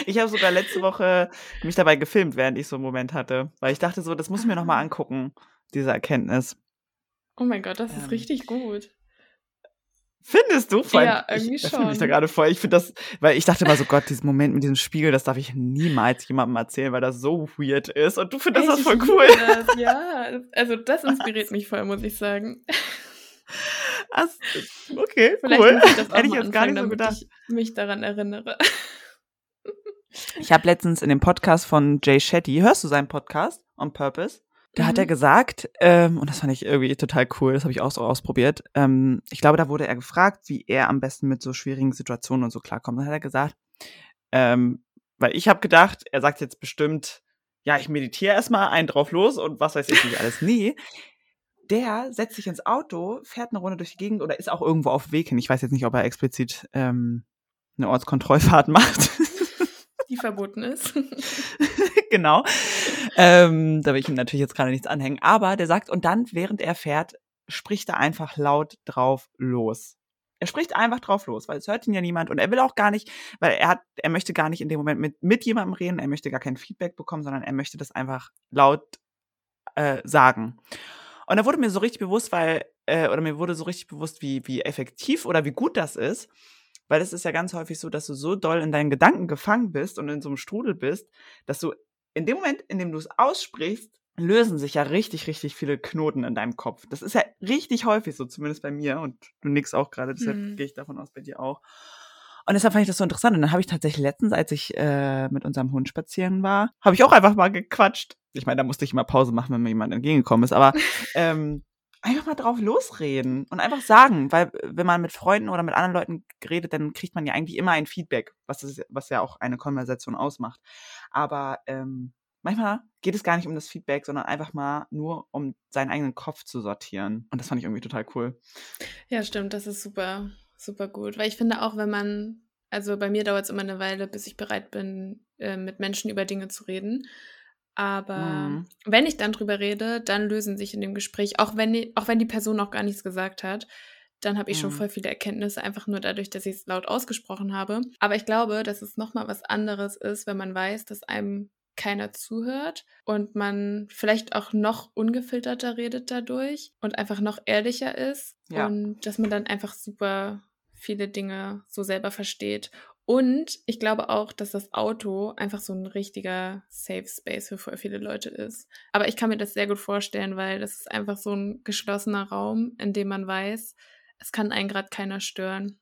ich habe sogar letzte Woche mich dabei gefilmt, während ich so einen Moment hatte. Weil ich dachte so, das muss ich mir nochmal ah. angucken diese Erkenntnis. Oh mein Gott, das ähm, ist richtig gut. Findest du? Vor ja, irgendwie ich, schon. Ich mich da gerade voll. Ich finde das, weil ich dachte immer so, Gott, diesen Moment mit diesem Spiegel, das darf ich niemals jemandem erzählen, weil das so weird ist. Und du findest das voll cool. Das, ja, also das inspiriert mich voll, muss ich sagen. Das, okay, Vielleicht cool. Muss ich das auch Hätte ich jetzt gar nicht so gedacht. Ich mich daran erinnere. Ich habe letztens in dem Podcast von Jay Shetty, hörst du seinen Podcast on Purpose? Da mhm. hat er mhm. gesagt, ähm, und das fand ich irgendwie total cool, das habe ich auch so ausprobiert. Ähm, ich glaube, da wurde er gefragt, wie er am besten mit so schwierigen Situationen und so klarkommt. Dann hat er gesagt, ähm, weil ich habe gedacht, er sagt jetzt bestimmt, ja, ich meditiere erstmal einen drauf los und was weiß ich nicht alles. Nee. Der setzt sich ins Auto, fährt eine Runde durch die Gegend oder ist auch irgendwo auf dem Weg hin. Ich weiß jetzt nicht, ob er explizit ähm, eine Ortskontrollfahrt macht. Die verboten ist. genau. Ähm, da will ich ihm natürlich jetzt gerade nichts anhängen. Aber der sagt, und dann, während er fährt, spricht er einfach laut drauf los. Er spricht einfach drauf los, weil es hört ihn ja niemand und er will auch gar nicht, weil er hat, er möchte gar nicht in dem Moment mit, mit jemandem reden, er möchte gar kein Feedback bekommen, sondern er möchte das einfach laut äh, sagen. Und da wurde mir so richtig bewusst, weil, äh, oder mir wurde so richtig bewusst, wie, wie effektiv oder wie gut das ist. Weil es ist ja ganz häufig so, dass du so doll in deinen Gedanken gefangen bist und in so einem Strudel bist, dass du in dem Moment, in dem du es aussprichst, lösen sich ja richtig, richtig viele Knoten in deinem Kopf. Das ist ja richtig häufig so, zumindest bei mir. Und du nix auch gerade, deshalb mhm. gehe ich davon aus, bei dir auch. Und deshalb fand ich das so interessant. Und dann habe ich tatsächlich letztens, als ich äh, mit unserem Hund spazieren war, habe ich auch einfach mal gequatscht. Ich meine, da musste ich immer Pause machen, wenn mir jemand entgegengekommen ist. Aber ähm, einfach mal drauf losreden und einfach sagen, weil wenn man mit Freunden oder mit anderen Leuten redet, dann kriegt man ja eigentlich immer ein Feedback, was, ist, was ja auch eine Konversation ausmacht. Aber ähm, manchmal geht es gar nicht um das Feedback, sondern einfach mal nur um seinen eigenen Kopf zu sortieren. Und das fand ich irgendwie total cool. Ja, stimmt, das ist super, super gut. Weil ich finde auch, wenn man, also bei mir dauert es immer eine Weile, bis ich bereit bin, äh, mit Menschen über Dinge zu reden. Aber mhm. wenn ich dann drüber rede, dann lösen sich in dem Gespräch, auch wenn die, auch wenn die Person noch gar nichts gesagt hat, dann habe ich mhm. schon voll viele Erkenntnisse, einfach nur dadurch, dass ich es laut ausgesprochen habe. Aber ich glaube, dass es nochmal was anderes ist, wenn man weiß, dass einem keiner zuhört und man vielleicht auch noch ungefilterter redet dadurch und einfach noch ehrlicher ist ja. und dass man dann einfach super viele Dinge so selber versteht. Und ich glaube auch, dass das Auto einfach so ein richtiger Safe Space für voll viele Leute ist. Aber ich kann mir das sehr gut vorstellen, weil das ist einfach so ein geschlossener Raum, in dem man weiß, es kann einen gerade keiner stören.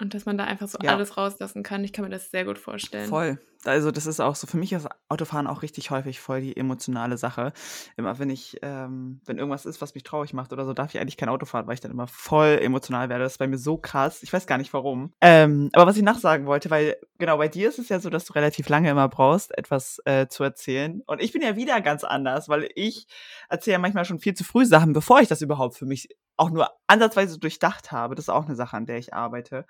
Und dass man da einfach so ja. alles rauslassen kann. Ich kann mir das sehr gut vorstellen. Voll. Also das ist auch so, für mich ist Autofahren auch richtig häufig voll die emotionale Sache. Immer wenn ich, ähm, wenn irgendwas ist, was mich traurig macht oder so, darf ich eigentlich kein Auto fahren, weil ich dann immer voll emotional werde. Das ist bei mir so krass. Ich weiß gar nicht warum. Ähm, aber was ich nachsagen wollte, weil genau bei dir ist es ja so, dass du relativ lange immer brauchst, etwas äh, zu erzählen. Und ich bin ja wieder ganz anders, weil ich erzähle ja manchmal schon viel zu früh Sachen, bevor ich das überhaupt für mich auch nur ansatzweise durchdacht habe. Das ist auch eine Sache, an der ich arbeite.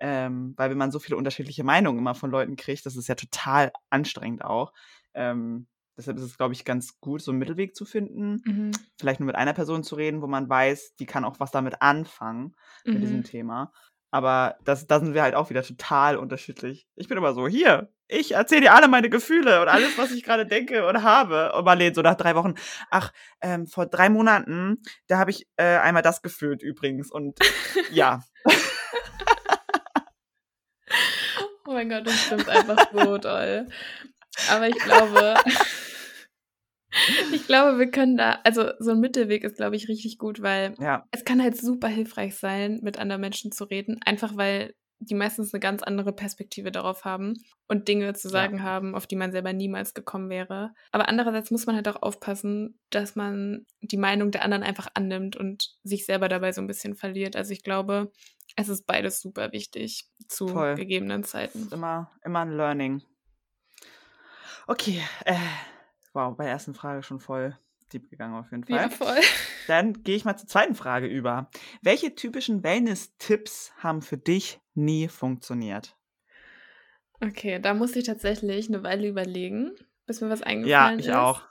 Ähm, weil wenn man so viele unterschiedliche Meinungen immer von Leuten kriegt, das ist ja total anstrengend auch. Ähm, deshalb ist es, glaube ich, ganz gut, so einen Mittelweg zu finden. Mhm. Vielleicht nur mit einer Person zu reden, wo man weiß, die kann auch was damit anfangen, mhm. mit diesem mhm. Thema. Aber das, da sind wir halt auch wieder total unterschiedlich. Ich bin immer so, hier, ich erzähle dir alle meine Gefühle und alles, was ich gerade denke und habe. Und Marlene so nach drei Wochen, ach, ähm, vor drei Monaten, da habe ich äh, einmal das gefühlt übrigens. Und ja. oh mein Gott, das stimmt einfach so toll. Aber ich glaube, ich glaube, wir können da, also so ein Mittelweg ist, glaube ich, richtig gut, weil ja. es kann halt super hilfreich sein, mit anderen Menschen zu reden, einfach weil die meistens eine ganz andere Perspektive darauf haben und Dinge zu sagen ja. haben, auf die man selber niemals gekommen wäre. Aber andererseits muss man halt auch aufpassen, dass man die Meinung der anderen einfach annimmt und sich selber dabei so ein bisschen verliert. Also ich glaube, es ist beides super wichtig zu Voll. gegebenen Zeiten. Immer, immer ein Learning. Okay, äh, wow, bei der ersten Frage schon voll deep gegangen auf jeden Fall. Ja, voll. Dann gehe ich mal zur zweiten Frage über. Welche typischen Wellness-Tipps haben für dich nie funktioniert? Okay, da muss ich tatsächlich eine Weile überlegen, bis mir was eingefallen ist. Ja, ich ist. auch.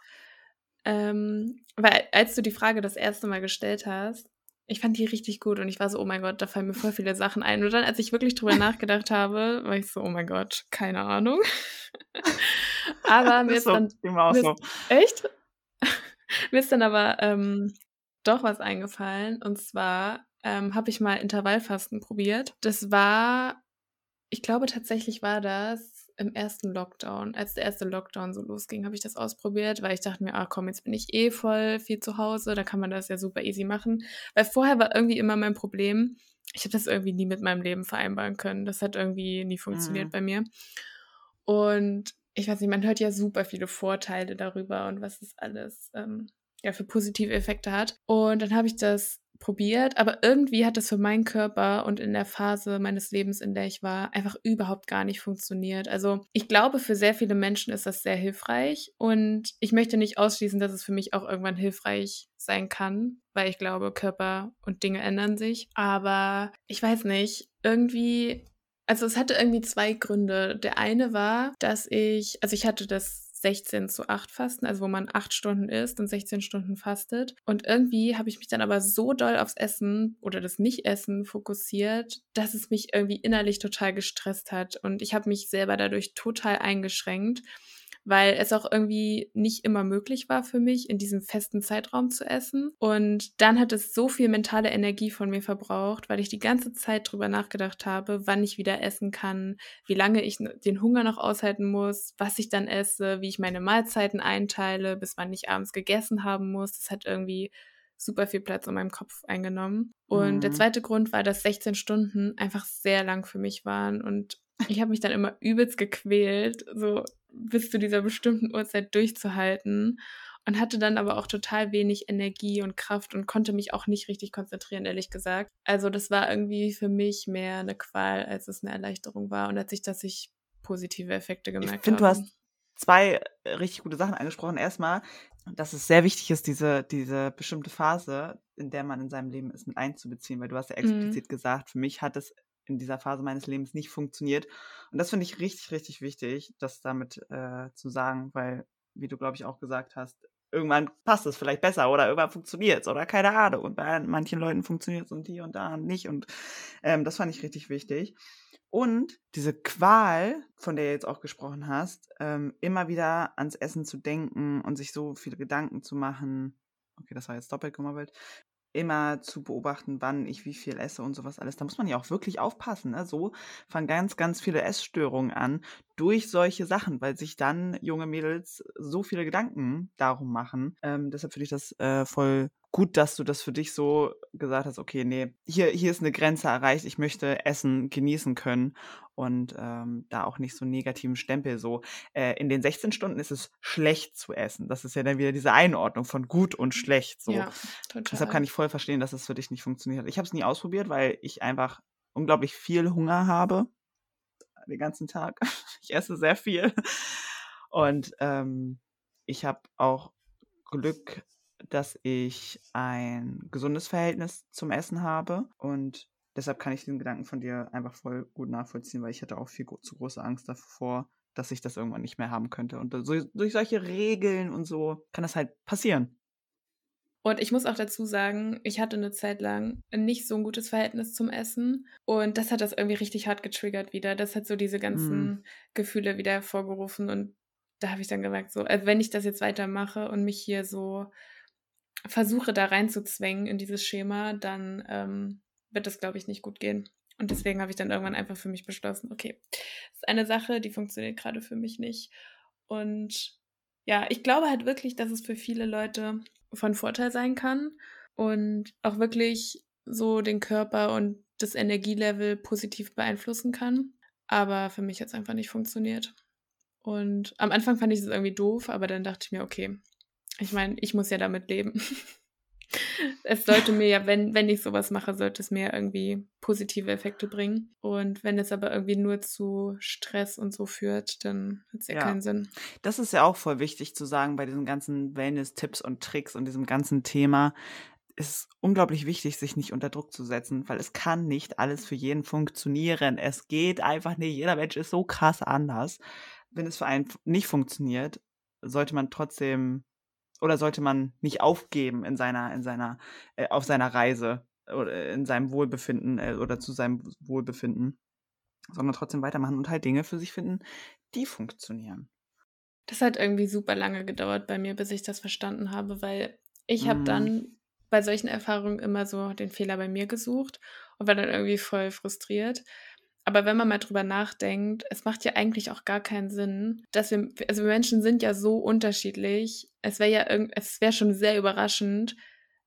Ähm, weil als du die Frage das erste Mal gestellt hast, ich fand die richtig gut und ich war so, oh mein Gott, da fallen mir voll viele Sachen ein. Und dann, als ich wirklich drüber nachgedacht habe, war ich so, oh mein Gott, keine Ahnung. aber mir ist, so, dann. Mir ist. Echt? Mir ist dann aber ähm, doch was eingefallen. Und zwar ähm, habe ich mal Intervallfasten probiert. Das war, ich glaube tatsächlich war das im ersten Lockdown. Als der erste Lockdown so losging, habe ich das ausprobiert, weil ich dachte mir, ah komm, jetzt bin ich eh voll viel zu Hause, da kann man das ja super easy machen. Weil vorher war irgendwie immer mein Problem, ich habe das irgendwie nie mit meinem Leben vereinbaren können. Das hat irgendwie nie funktioniert mhm. bei mir. Und ich weiß nicht, man hört ja super viele Vorteile darüber und was es alles ähm, ja, für positive Effekte hat. Und dann habe ich das probiert, aber irgendwie hat das für meinen Körper und in der Phase meines Lebens, in der ich war, einfach überhaupt gar nicht funktioniert. Also ich glaube, für sehr viele Menschen ist das sehr hilfreich und ich möchte nicht ausschließen, dass es für mich auch irgendwann hilfreich sein kann, weil ich glaube, Körper und Dinge ändern sich. Aber ich weiß nicht, irgendwie also es hatte irgendwie zwei Gründe. Der eine war, dass ich, also ich hatte das 16 zu 8 Fasten, also wo man 8 Stunden isst und 16 Stunden fastet. Und irgendwie habe ich mich dann aber so doll aufs Essen oder das Nicht-Essen fokussiert, dass es mich irgendwie innerlich total gestresst hat. Und ich habe mich selber dadurch total eingeschränkt weil es auch irgendwie nicht immer möglich war für mich, in diesem festen Zeitraum zu essen. Und dann hat es so viel mentale Energie von mir verbraucht, weil ich die ganze Zeit drüber nachgedacht habe, wann ich wieder essen kann, wie lange ich den Hunger noch aushalten muss, was ich dann esse, wie ich meine Mahlzeiten einteile, bis wann ich abends gegessen haben muss. Das hat irgendwie super viel Platz in meinem Kopf eingenommen. Und mhm. der zweite Grund war, dass 16 Stunden einfach sehr lang für mich waren und ich habe mich dann immer übelst gequält, so bis zu dieser bestimmten Uhrzeit durchzuhalten und hatte dann aber auch total wenig Energie und Kraft und konnte mich auch nicht richtig konzentrieren, ehrlich gesagt. Also das war irgendwie für mich mehr eine Qual, als es eine Erleichterung war und als ich, dass ich positive Effekte gemerkt habe. Ich finde, du hast zwei äh, richtig gute Sachen angesprochen. Erstmal, dass es sehr wichtig ist, diese, diese bestimmte Phase, in der man in seinem Leben ist, mit einzubeziehen, weil du hast ja mhm. explizit mhm. gesagt, für mich hat es in dieser Phase meines Lebens nicht funktioniert. Und das finde ich richtig, richtig wichtig, das damit äh, zu sagen, weil, wie du, glaube ich, auch gesagt hast, irgendwann passt es vielleicht besser oder irgendwann funktioniert es oder keine Ahnung. Und bei manchen Leuten funktioniert es und hier und da nicht. Und ähm, das fand ich richtig wichtig. Und diese Qual, von der du jetzt auch gesprochen hast, ähm, immer wieder ans Essen zu denken und sich so viele Gedanken zu machen. Okay, das war jetzt doppelt gemobbelt immer zu beobachten, wann ich wie viel esse und sowas alles. Da muss man ja auch wirklich aufpassen. Ne? So fangen ganz, ganz viele Essstörungen an durch solche Sachen, weil sich dann junge Mädels so viele Gedanken darum machen. Ähm, deshalb finde ich das äh, voll gut, dass du das für dich so gesagt hast, okay, nee, hier, hier ist eine Grenze erreicht, ich möchte Essen genießen können und ähm, da auch nicht so einen negativen Stempel so. Äh, in den 16 Stunden ist es schlecht zu essen. Das ist ja dann wieder diese Einordnung von gut und schlecht. So. Ja. Deshalb kann ich voll verstehen, dass es für dich nicht funktioniert. Ich habe es nie ausprobiert, weil ich einfach unglaublich viel Hunger habe. Den ganzen Tag. Ich esse sehr viel. Und ähm, ich habe auch Glück dass ich ein gesundes Verhältnis zum Essen habe und deshalb kann ich diesen Gedanken von dir einfach voll gut nachvollziehen, weil ich hatte auch viel zu große Angst davor, dass ich das irgendwann nicht mehr haben könnte. Und so, durch solche Regeln und so kann das halt passieren. Und ich muss auch dazu sagen, ich hatte eine Zeit lang nicht so ein gutes Verhältnis zum Essen. Und das hat das irgendwie richtig hart getriggert wieder. Das hat so diese ganzen mm. Gefühle wieder hervorgerufen. Und da habe ich dann gemerkt, so, also wenn ich das jetzt weitermache und mich hier so versuche, da reinzuzwängen in dieses Schema, dann ähm, wird das, glaube ich, nicht gut gehen. Und deswegen habe ich dann irgendwann einfach für mich beschlossen, okay, das ist eine Sache, die funktioniert gerade für mich nicht. Und ja, ich glaube halt wirklich, dass es für viele Leute von Vorteil sein kann und auch wirklich so den Körper und das Energielevel positiv beeinflussen kann. Aber für mich hat es einfach nicht funktioniert. Und am Anfang fand ich es irgendwie doof, aber dann dachte ich mir, okay, ich meine, ich muss ja damit leben. es sollte mir ja, wenn, wenn ich sowas mache, sollte es mir irgendwie positive Effekte bringen. Und wenn es aber irgendwie nur zu Stress und so führt, dann hat es ja, ja, keinen Sinn. Das ist ja auch voll wichtig zu sagen bei diesen ganzen Wellness-Tipps und Tricks und diesem ganzen Thema. Es ist unglaublich wichtig, sich nicht unter Druck zu setzen, weil es kann nicht alles für jeden funktionieren. Es geht einfach nicht. Jeder Mensch ist so krass anders. Wenn es für einen nicht funktioniert, sollte man trotzdem oder sollte man nicht aufgeben in seiner, in seiner, äh, auf seiner Reise oder in seinem Wohlbefinden äh, oder zu seinem Wohlbefinden, sondern trotzdem weitermachen und halt Dinge für sich finden, die funktionieren. Das hat irgendwie super lange gedauert bei mir, bis ich das verstanden habe, weil ich habe mm. dann bei solchen Erfahrungen immer so den Fehler bei mir gesucht und war dann irgendwie voll frustriert. Aber wenn man mal drüber nachdenkt, es macht ja eigentlich auch gar keinen Sinn, dass wir, also wir Menschen sind ja so unterschiedlich. Es wäre ja irgend, es wäre schon sehr überraschend,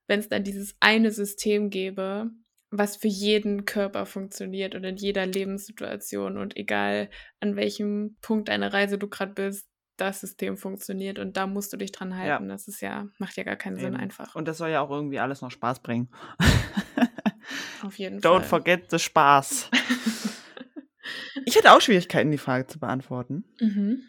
wenn es dann dieses eine System gäbe, was für jeden Körper funktioniert und in jeder Lebenssituation und egal an welchem Punkt deiner Reise du gerade bist, das System funktioniert und da musst du dich dran halten. Ja. Das ist ja, macht ja gar keinen Eben. Sinn einfach. Und das soll ja auch irgendwie alles noch Spaß bringen. Auf jeden Don't Fall. Don't forget the Spaß. Ich hatte auch Schwierigkeiten, die Frage zu beantworten. Mhm.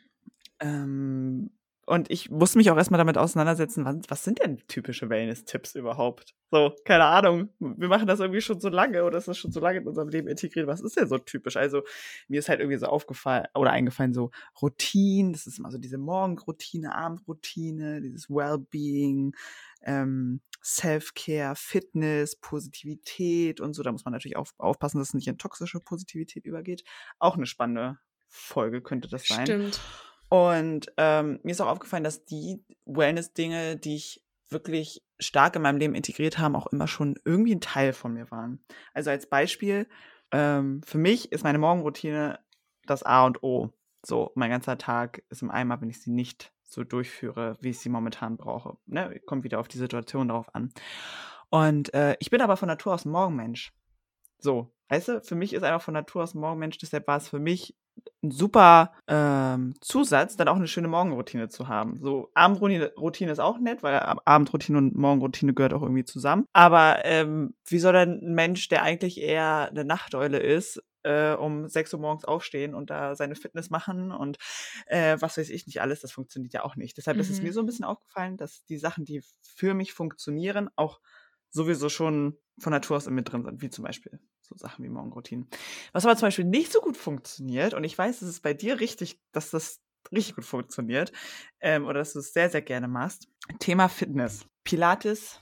Ähm, und ich musste mich auch erstmal damit auseinandersetzen, was, was sind denn typische Wellness-Tipps überhaupt? So, keine Ahnung. Wir machen das irgendwie schon so lange oder ist das schon so lange in unserem Leben integriert. Was ist denn so typisch? Also, mir ist halt irgendwie so aufgefallen oder eingefallen, so Routinen. Das ist immer so diese Morgenroutine, Abendroutine, dieses Wellbeing, ähm, Self-Care, Fitness, Positivität und so. Da muss man natürlich auf, aufpassen, dass es nicht in toxische Positivität übergeht. Auch eine spannende Folge könnte das sein. Stimmt. Und ähm, mir ist auch aufgefallen, dass die Wellness-Dinge, die ich wirklich stark in meinem Leben integriert haben, auch immer schon irgendwie ein Teil von mir waren. Also als Beispiel, ähm, für mich ist meine Morgenroutine das A und O. So, mein ganzer Tag ist im Eimer, wenn ich sie nicht so durchführe, wie ich sie momentan brauche. Ne? Kommt wieder auf die Situation drauf an. Und äh, ich bin aber von Natur aus Morgenmensch. So, weißt du, für mich ist einfach von Natur aus Morgenmensch, deshalb war es für mich ein super ähm, Zusatz, dann auch eine schöne Morgenroutine zu haben. So, Abendroutine ist auch nett, weil Abendroutine und Morgenroutine gehört auch irgendwie zusammen. Aber ähm, wie soll denn ein Mensch, der eigentlich eher eine Nachteule ist, äh, um 6 Uhr morgens aufstehen und da seine Fitness machen und äh, was weiß ich nicht alles, das funktioniert ja auch nicht. Deshalb mhm. ist es mir mhm. so ein bisschen aufgefallen, dass die Sachen, die für mich funktionieren, auch sowieso schon von Natur aus in mir drin sind, wie zum Beispiel so Sachen wie Morgenroutinen. Was aber zum Beispiel nicht so gut funktioniert, und ich weiß, dass es bei dir richtig, dass das richtig gut funktioniert, ähm, oder dass du es sehr, sehr gerne machst. Thema Fitness. Pilates,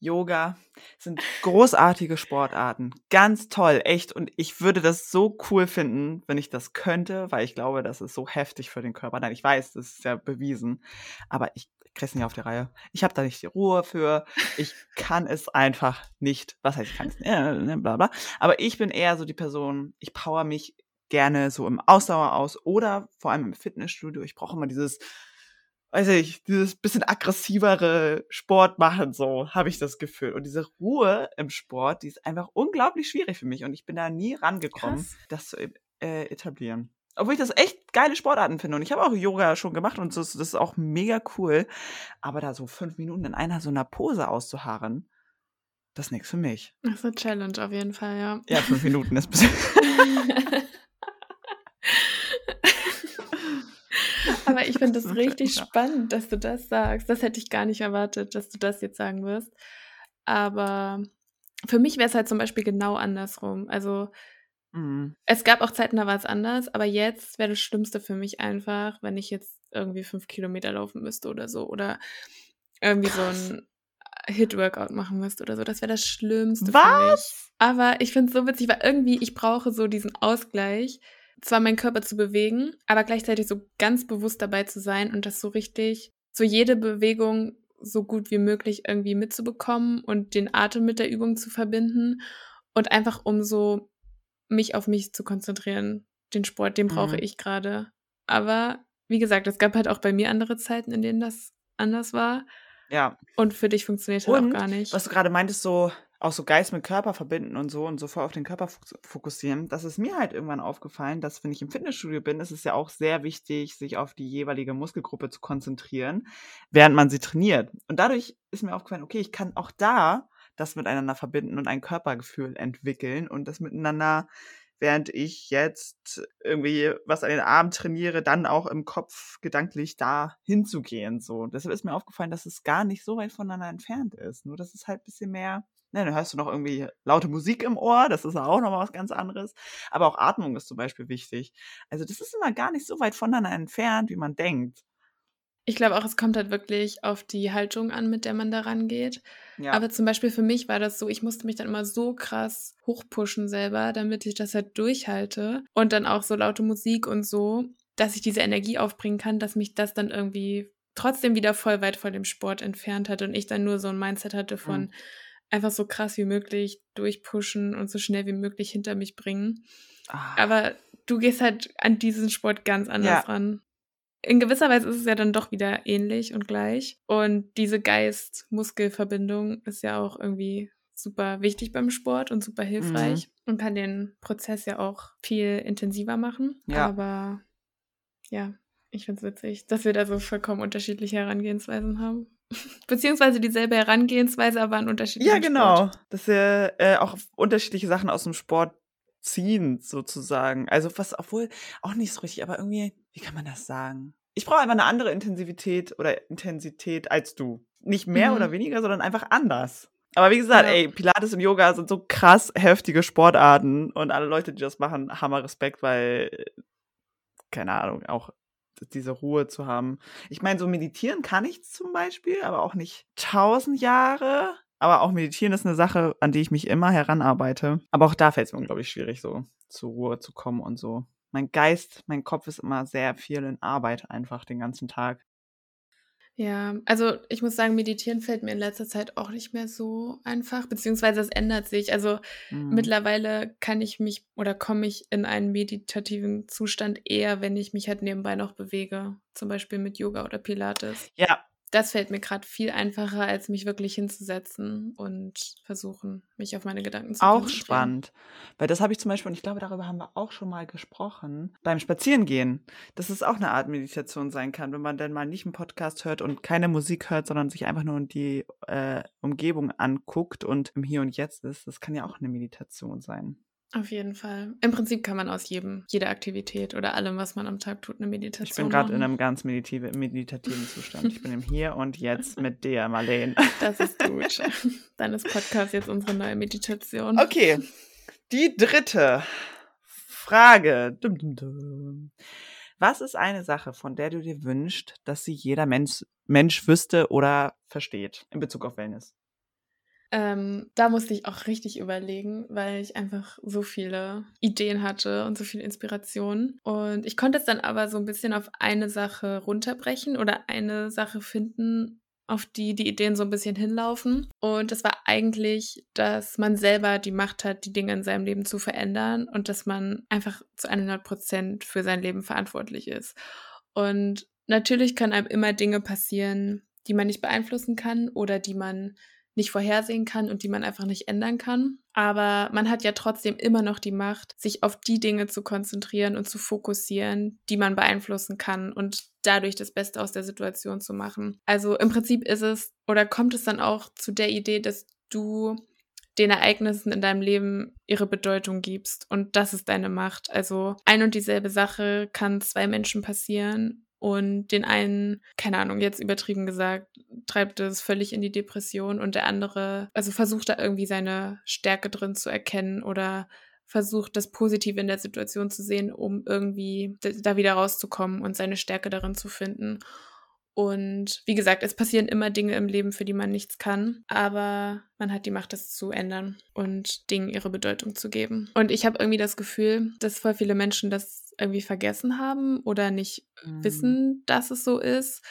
Yoga sind großartige Sportarten. Ganz toll, echt. Und ich würde das so cool finden, wenn ich das könnte, weil ich glaube, das ist so heftig für den Körper. Nein, ich weiß, das ist ja bewiesen. Aber ich kriege es nicht auf die Reihe. Ich habe da nicht die Ruhe für. Ich kann es einfach nicht. Was heißt, ich kann es nicht, äh, bla bla. Aber ich bin eher so die Person, ich power mich gerne so im Ausdauer aus oder vor allem im Fitnessstudio. Ich brauche immer dieses weiß ich, dieses bisschen aggressivere Sport machen, so habe ich das Gefühl. Und diese Ruhe im Sport, die ist einfach unglaublich schwierig für mich und ich bin da nie rangekommen, Krass. das zu äh, etablieren. Obwohl ich das echt geile Sportarten finde und ich habe auch Yoga schon gemacht und das, das ist auch mega cool. Aber da so fünf Minuten in einer so einer Pose auszuharren, das ist nichts für mich. Das ist eine Challenge auf jeden Fall, ja. Ja, fünf Minuten ist bisschen. Aber ich finde das richtig spannend, dass du das sagst. Das hätte ich gar nicht erwartet, dass du das jetzt sagen wirst. Aber für mich wäre es halt zum Beispiel genau andersrum. Also mhm. es gab auch Zeiten, da war es anders, aber jetzt wäre das Schlimmste für mich einfach, wenn ich jetzt irgendwie fünf Kilometer laufen müsste oder so. Oder irgendwie Krass. so ein Hit-Workout machen müsste oder so. Das wäre das Schlimmste Was? für mich. Aber ich finde es so witzig, weil irgendwie ich brauche so diesen Ausgleich zwar meinen Körper zu bewegen, aber gleichzeitig so ganz bewusst dabei zu sein und das so richtig, so jede Bewegung so gut wie möglich irgendwie mitzubekommen und den Atem mit der Übung zu verbinden und einfach um so mich auf mich zu konzentrieren. Den Sport, den brauche mhm. ich gerade. Aber wie gesagt, es gab halt auch bei mir andere Zeiten, in denen das anders war. Ja. Und für dich funktioniert das auch gar nicht. Was du gerade meintest, so auch so Geist mit Körper verbinden und so und so voll auf den Körper fokussieren, das ist mir halt irgendwann aufgefallen, dass wenn ich im Fitnessstudio bin, ist es ja auch sehr wichtig, sich auf die jeweilige Muskelgruppe zu konzentrieren, während man sie trainiert. Und dadurch ist mir aufgefallen, okay, ich kann auch da das miteinander verbinden und ein Körpergefühl entwickeln und das miteinander, während ich jetzt irgendwie was an den Arm trainiere, dann auch im Kopf gedanklich da hinzugehen. So. deshalb ist mir aufgefallen, dass es gar nicht so weit voneinander entfernt ist. Nur dass es halt ein bisschen mehr Ne, dann hörst du noch irgendwie laute Musik im Ohr, das ist auch nochmal was ganz anderes. Aber auch Atmung ist zum Beispiel wichtig. Also das ist immer gar nicht so weit voneinander entfernt, wie man denkt. Ich glaube auch, es kommt halt wirklich auf die Haltung an, mit der man da rangeht. Ja. Aber zum Beispiel für mich war das so, ich musste mich dann immer so krass hochpushen selber, damit ich das halt durchhalte. Und dann auch so laute Musik und so, dass ich diese Energie aufbringen kann, dass mich das dann irgendwie trotzdem wieder voll weit von dem Sport entfernt hat und ich dann nur so ein Mindset hatte von, mhm einfach so krass wie möglich durchpushen und so schnell wie möglich hinter mich bringen. Ah. Aber du gehst halt an diesen Sport ganz anders ja. ran. In gewisser Weise ist es ja dann doch wieder ähnlich und gleich. Und diese Geist-Muskel-Verbindung ist ja auch irgendwie super wichtig beim Sport und super hilfreich mhm. und kann den Prozess ja auch viel intensiver machen. Ja. Aber ja, ich finde es witzig, dass wir da so vollkommen unterschiedliche Herangehensweisen haben. Beziehungsweise dieselbe Herangehensweise, aber an unterschiedlichen Ja, genau. Sport. Dass wir äh, auch unterschiedliche Sachen aus dem Sport ziehen, sozusagen. Also was, obwohl auch nicht so richtig, aber irgendwie, wie kann man das sagen? ich brauche einfach eine andere Intensivität oder Intensität als du. Nicht mehr mhm. oder weniger, sondern einfach anders. Aber wie gesagt, ja. ey, Pilates und Yoga sind so krass heftige Sportarten und alle Leute, die das machen, haben Respekt, weil, keine Ahnung, auch diese Ruhe zu haben. Ich meine, so meditieren kann ich zum Beispiel, aber auch nicht tausend Jahre. Aber auch meditieren ist eine Sache, an die ich mich immer heranarbeite. Aber auch da fällt es mir unglaublich schwierig, so zur Ruhe zu kommen und so. Mein Geist, mein Kopf ist immer sehr viel in Arbeit einfach den ganzen Tag. Ja, also ich muss sagen, meditieren fällt mir in letzter Zeit auch nicht mehr so einfach, beziehungsweise es ändert sich. Also mhm. mittlerweile kann ich mich oder komme ich in einen meditativen Zustand eher, wenn ich mich halt nebenbei noch bewege, zum Beispiel mit Yoga oder Pilates. Ja, das fällt mir gerade viel einfacher, als mich wirklich hinzusetzen und versuchen, mich auf meine Gedanken zu Auch spannend. Weil das habe ich zum Beispiel, und ich glaube, darüber haben wir auch schon mal gesprochen, beim Spazierengehen, dass es auch eine Art Meditation sein kann, wenn man dann mal nicht einen Podcast hört und keine Musik hört, sondern sich einfach nur die äh, Umgebung anguckt und im Hier und Jetzt ist. Das kann ja auch eine Meditation sein. Auf jeden Fall. Im Prinzip kann man aus jedem, jeder Aktivität oder allem, was man am Tag tut, eine Meditation Ich bin gerade in einem ganz meditative, meditativen Zustand. Ich bin im Hier und Jetzt mit dir, Marlene. Das ist gut. Dann ist Podcast jetzt unsere neue Meditation. Okay. Die dritte Frage. Was ist eine Sache, von der du dir wünschst, dass sie jeder Mensch, Mensch wüsste oder versteht in Bezug auf Wellness? Ähm, da musste ich auch richtig überlegen, weil ich einfach so viele Ideen hatte und so viel Inspiration. Und ich konnte es dann aber so ein bisschen auf eine Sache runterbrechen oder eine Sache finden, auf die die Ideen so ein bisschen hinlaufen. Und das war eigentlich, dass man selber die Macht hat, die Dinge in seinem Leben zu verändern und dass man einfach zu 100 Prozent für sein Leben verantwortlich ist. Und natürlich können einem immer Dinge passieren, die man nicht beeinflussen kann oder die man nicht vorhersehen kann und die man einfach nicht ändern kann. Aber man hat ja trotzdem immer noch die Macht, sich auf die Dinge zu konzentrieren und zu fokussieren, die man beeinflussen kann und dadurch das Beste aus der Situation zu machen. Also im Prinzip ist es oder kommt es dann auch zu der Idee, dass du den Ereignissen in deinem Leben ihre Bedeutung gibst. Und das ist deine Macht. Also ein und dieselbe Sache kann zwei Menschen passieren und den einen, keine Ahnung, jetzt übertrieben gesagt, treibt es völlig in die Depression und der andere, also versucht da irgendwie seine Stärke drin zu erkennen oder versucht das Positive in der Situation zu sehen, um irgendwie da wieder rauszukommen und seine Stärke darin zu finden. Und wie gesagt, es passieren immer Dinge im Leben, für die man nichts kann, aber man hat die Macht, das zu ändern und Dingen ihre Bedeutung zu geben. Und ich habe irgendwie das Gefühl, dass voll viele Menschen das irgendwie vergessen haben oder nicht mhm. wissen, dass es so ist.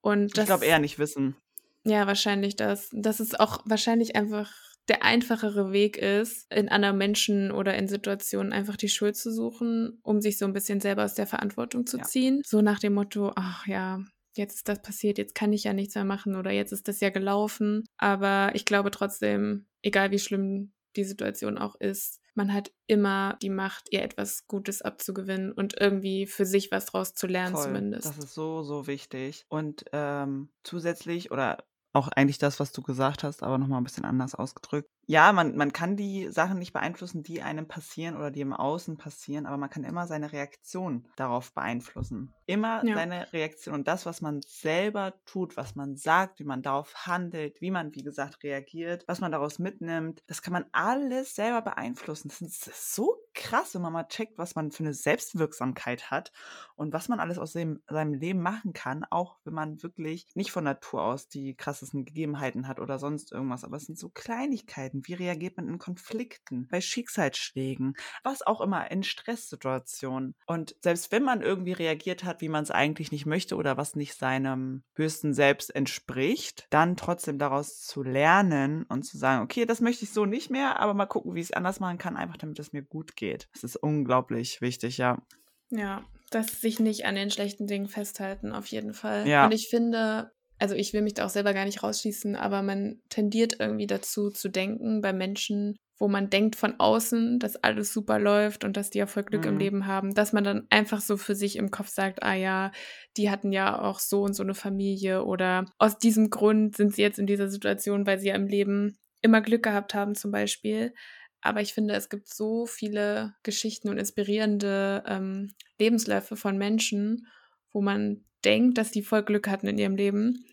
Und das, ich glaube eher nicht wissen. Ja, wahrscheinlich das. Dass es auch wahrscheinlich einfach der einfachere Weg ist, in anderen Menschen oder in Situationen einfach die Schuld zu suchen, um sich so ein bisschen selber aus der Verantwortung zu ziehen. Ja. So nach dem Motto, ach ja, jetzt ist das passiert, jetzt kann ich ja nichts mehr machen oder jetzt ist das ja gelaufen. Aber ich glaube trotzdem, egal wie schlimm die Situation auch ist, man hat immer die Macht, ihr etwas Gutes abzugewinnen und irgendwie für sich was draus zu lernen Voll. zumindest. Das ist so, so wichtig. Und ähm, zusätzlich oder auch eigentlich das, was du gesagt hast, aber nochmal ein bisschen anders ausgedrückt ja, man, man kann die Sachen nicht beeinflussen, die einem passieren oder die im Außen passieren, aber man kann immer seine Reaktion darauf beeinflussen. Immer ja. seine Reaktion und das, was man selber tut, was man sagt, wie man darauf handelt, wie man, wie gesagt, reagiert, was man daraus mitnimmt, das kann man alles selber beeinflussen. Das ist so krass, wenn man mal checkt, was man für eine Selbstwirksamkeit hat und was man alles aus dem, seinem Leben machen kann, auch wenn man wirklich nicht von Natur aus die krassesten Gegebenheiten hat oder sonst irgendwas. Aber es sind so Kleinigkeiten wie reagiert man in Konflikten, bei Schicksalsschlägen, was auch immer, in Stresssituationen. Und selbst wenn man irgendwie reagiert hat, wie man es eigentlich nicht möchte oder was nicht seinem höchsten Selbst entspricht, dann trotzdem daraus zu lernen und zu sagen, okay, das möchte ich so nicht mehr, aber mal gucken, wie ich es anders machen kann, einfach damit es mir gut geht. Das ist unglaublich wichtig, ja. Ja, dass sich nicht an den schlechten Dingen festhalten, auf jeden Fall. Ja. Und ich finde, also ich will mich da auch selber gar nicht rausschießen, aber man tendiert irgendwie dazu zu denken bei Menschen, wo man denkt von außen, dass alles super läuft und dass die ja voll Glück mhm. im Leben haben, dass man dann einfach so für sich im Kopf sagt, ah ja, die hatten ja auch so und so eine Familie oder aus diesem Grund sind sie jetzt in dieser Situation, weil sie ja im Leben immer Glück gehabt haben zum Beispiel. Aber ich finde, es gibt so viele Geschichten und inspirierende ähm, Lebensläufe von Menschen, wo man denkt, dass die voll Glück hatten in ihrem Leben.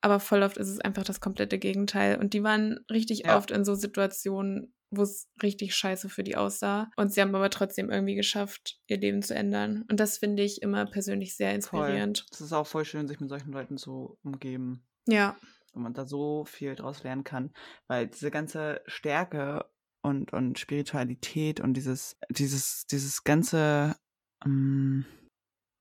Aber voll oft ist es einfach das komplette Gegenteil. Und die waren richtig Ja. oft in so Situationen, wo es richtig scheiße für die aussah. Und sie haben aber trotzdem irgendwie geschafft, ihr Leben zu ändern. Und das finde ich immer persönlich sehr inspirierend. Es ist auch voll schön, sich mit solchen Leuten zu umgeben. Ja, und man da so viel draus lernen kann, weil diese ganze Stärke und, und Spiritualität und dieses, dieses, dieses ganze, ähm,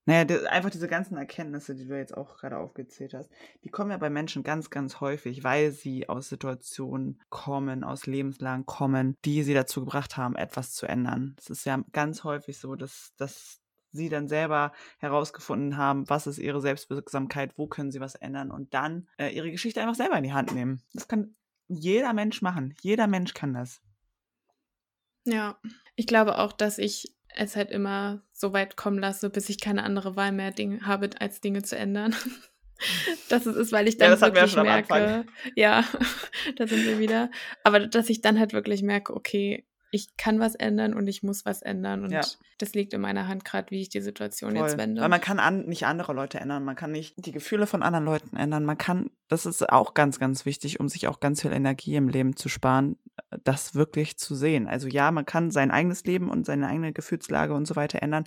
naja, die, einfach diese ganzen Erkenntnisse, die du jetzt auch gerade aufgezählt hast, die kommen ja bei Menschen ganz, ganz häufig, weil sie aus Situationen kommen, aus Lebenslang kommen, die sie dazu gebracht haben, etwas zu ändern. Es ist ja ganz häufig so, dass, dass sie dann selber herausgefunden haben, was ist ihre Selbstwirksamkeit, wo können sie was ändern und dann äh, ihre Geschichte einfach selber in die Hand nehmen. Das kann jeder Mensch machen. Jeder Mensch kann das. ja. Ich glaube auch, dass ich es halt immer so weit kommen lasse, bis ich keine andere Wahl mehr Ding habe, als Dinge zu ändern. dass es ist, weil ich dann das wir ja wirklich schon am merke, ja, da sind wir wieder. Aber dass ich dann halt wirklich merke, okay, ich kann was ändern und ich muss was ändern und Ja. das liegt in meiner Hand gerade, wie ich die Situation jetzt Voll. wende. Weil man kann an, nicht andere Leute ändern, man kann nicht die Gefühle von anderen Leuten ändern. Man kann, das ist auch ganz, ganz wichtig, um sich auch ganz viel Energie im Leben zu sparen, das wirklich zu sehen. Also ja, man kann sein eigenes Leben und seine eigene Gefühlslage und so weiter ändern,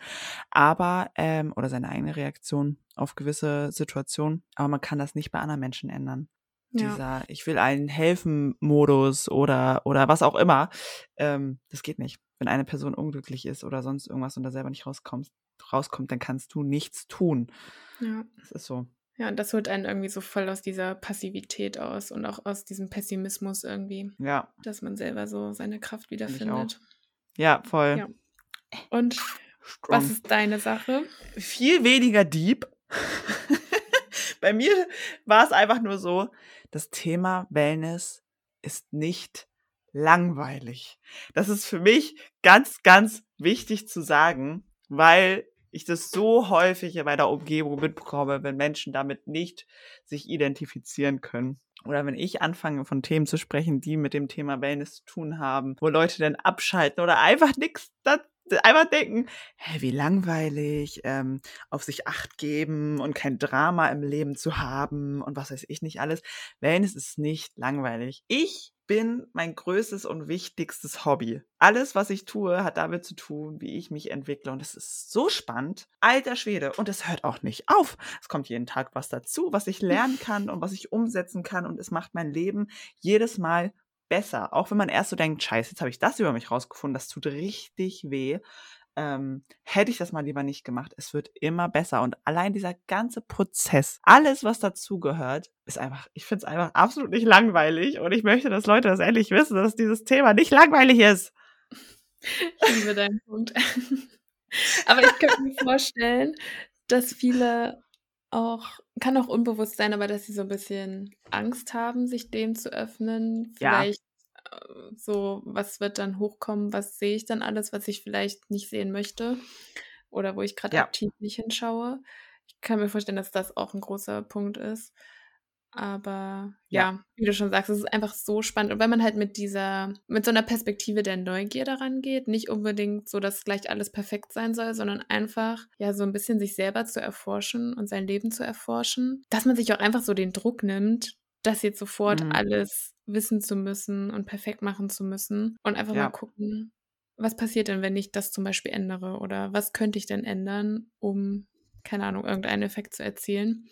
aber, ähm, oder seine eigene Reaktion auf gewisse Situationen, aber man kann das nicht bei anderen Menschen ändern. Ja. Dieser Ich will allen helfen Modus oder, oder was auch immer, ähm, das geht nicht. Wenn eine Person unglücklich ist oder sonst irgendwas und da selber nicht rauskommt, rauskommt, dann kannst du nichts tun. ja. Das ist so. Ja, und das holt einen irgendwie so voll aus dieser Passivität aus und auch aus diesem Pessimismus irgendwie, Ja, dass man selber so seine Kraft wiederfindet. ja, voll. Ja. Und Strong. was ist deine Sache? viel weniger deep. Bei mir war es einfach nur so, das Thema Wellness ist nicht langweilig. Das ist für mich ganz, ganz wichtig zu sagen, weil ich das so häufig in meiner Umgebung mitbekomme, wenn Menschen damit nicht sich identifizieren können. Oder wenn ich anfange von Themen zu sprechen, die mit dem Thema Wellness zu tun haben, wo Leute dann abschalten oder einfach nichts, einfach denken, hä, wie langweilig, ähm, auf sich acht geben und kein Drama im Leben zu haben und was weiß ich nicht alles. Wellness ist nicht langweilig. Ich bin mein größtes und wichtigstes Hobby. Alles, was ich tue, hat damit zu tun, wie ich mich entwickle. Und es ist so spannend. Alter Schwede. Und es hört auch nicht auf. Es kommt jeden Tag was dazu, was ich lernen kann und was ich umsetzen kann. Und es macht mein Leben jedes Mal besser. Auch wenn man erst so denkt, scheiße, jetzt habe ich das über mich rausgefunden, das tut richtig weh. Ähm, hätte ich das mal lieber nicht gemacht. Es wird immer besser. Und allein dieser ganze Prozess, alles, was dazugehört, ist einfach, ich finde es einfach absolut nicht langweilig. Und ich möchte, dass Leute das endlich wissen, dass dieses Thema nicht langweilig ist. Ich liebe deinen Punkt. aber ich könnte mir vorstellen, dass viele auch, kann auch unbewusst sein, aber dass sie so ein bisschen Angst haben, sich dem zu öffnen. Ja. Vielleicht äh, so, was wird dann hochkommen, was sehe ich dann alles, was ich vielleicht nicht sehen möchte oder wo ich gerade Ja. aktiv nicht hinschaue. Ich kann mir vorstellen, dass das auch ein großer Punkt ist. Aber Ja. ja, wie du schon sagst, es ist einfach so spannend. Und wenn man halt mit dieser, mit so einer Perspektive der Neugier daran geht, nicht unbedingt so, dass gleich alles perfekt sein soll, sondern einfach, ja, so ein bisschen sich selber zu erforschen und sein Leben zu erforschen, dass man sich auch einfach so den Druck nimmt, das jetzt sofort Mhm. alles wissen zu müssen und perfekt machen zu müssen und einfach Ja. mal gucken, was passiert denn, wenn ich das zum Beispiel ändere oder was könnte ich denn ändern, um, keine Ahnung, irgendeinen Effekt zu erzielen,